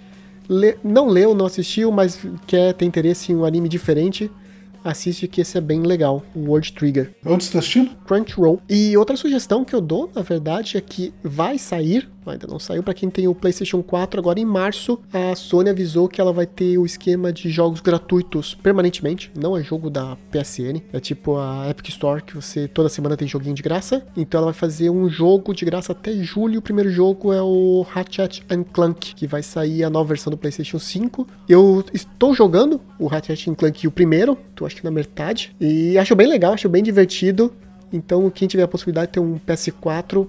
lê, não leu, não assistiu, mas quer ter interesse em um anime diferente. Assiste que esse é bem legal, o World Trigger. Onde você tá assistindo? Crunchyroll. E outra sugestão que eu dou, na verdade, é que vai sair ainda não saiu para quem tem o PlayStation 4. Agora em março, a Sony avisou que ela vai ter o esquema de jogos gratuitos permanentemente. Não é jogo da PSN, é tipo a Epic Store que você toda semana tem joguinho de graça. Então ela vai fazer um jogo de graça até julho. O primeiro jogo é o Ratchet Clank, que vai sair a nova versão do PlayStation 5. Eu estou jogando o Ratchet Clank o primeiro, tô acho que na metade, e acho bem legal, acho bem divertido. Então, quem tiver a possibilidade de ter um PS4,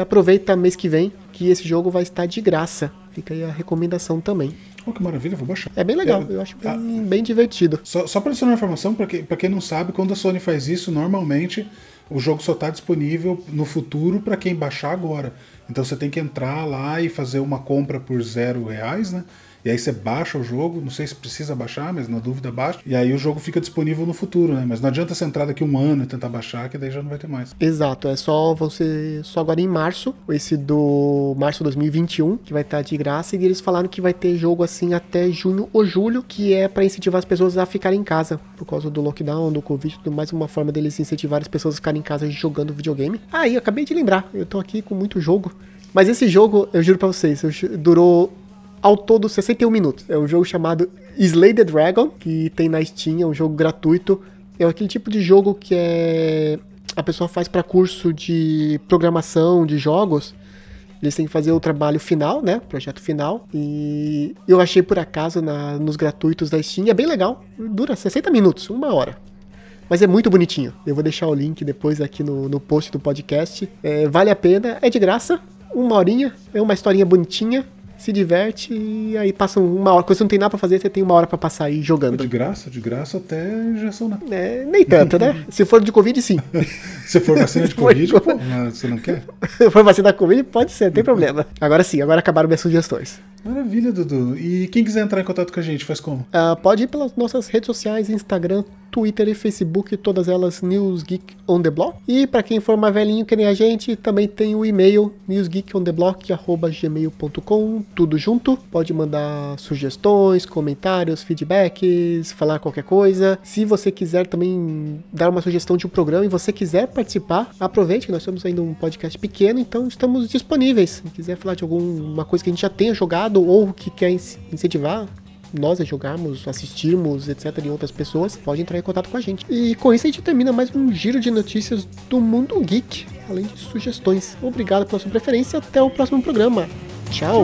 aproveita mês que vem que esse jogo vai estar de graça. Fica aí a recomendação também. Oh, que maravilha, vou baixar. É bem legal, é, eu acho bem, ah, bem divertido. Só, só para adicionar informação, para quem, quem não sabe, quando a Sony faz isso, normalmente o jogo só está disponível no futuro para quem baixar agora. Então você tem que entrar lá e fazer uma compra por zero reais, né? E aí você baixa o jogo, não sei se precisa baixar, mas na dúvida baixa. E aí o jogo fica disponível no futuro, né? Mas não adianta você entrar daqui um ano e tentar baixar, que daí já não vai ter mais. Exato, é só você só agora em março, esse do março 2021, que vai estar de graça, e eles falaram que vai ter jogo assim até junho ou julho, que é para incentivar as pessoas a ficarem em casa por causa do lockdown, do Covid, tudo mais uma forma deles incentivar as pessoas a ficarem em casa jogando videogame. Aí, ah, acabei de lembrar, eu tô aqui com muito jogo. Mas esse jogo, eu juro pra vocês, durou ao todo 61 minutos. É um jogo chamado Slay the Dragon, que tem na Steam, é um jogo gratuito. É aquele tipo de jogo que é a pessoa faz para curso de programação de jogos. Eles têm que fazer o trabalho final, né? Projeto final. E eu achei por acaso na, nos gratuitos da Steam. É bem legal. Dura 60 minutos, uma hora. Mas é muito bonitinho. Eu vou deixar o link depois aqui no, no post do podcast. É, vale a pena, é de graça. Uma horinha, é uma historinha bonitinha se diverte e aí passa uma hora. Quando você não tem nada pra fazer, você tem uma hora pra passar aí jogando. De graça, de graça até injeção, né? É, nem tanto, né? Se for de Covid, sim. Se for vacina de Covid, pô, você não quer? Se for vacina de Covid, pode ser, não tem problema. Agora sim, agora acabaram minhas sugestões. Maravilha, Dudu. E quem quiser entrar em contato com a gente, faz como? Uh, pode ir pelas nossas redes sociais, Instagram, Twitter e Facebook, todas elas News Geek on the Block. E para quem for mais velhinho que nem a gente, também tem o e-mail newsgeekontheblock@gmail.com, tudo junto. Pode mandar sugestões, comentários, feedbacks, falar qualquer coisa. Se você quiser também dar uma sugestão de um programa e você quiser participar, aproveite que nós estamos ainda um podcast pequeno, então estamos disponíveis. Se quiser falar de alguma coisa que a gente já tenha jogado ou que quer incentivar, nós a jogarmos, assistirmos, etc., e outras pessoas, pode entrar em contato com a gente. E com isso a gente termina mais um giro de notícias do mundo geek, além de sugestões. Obrigado pela sua preferência, até o próximo programa. Tchau!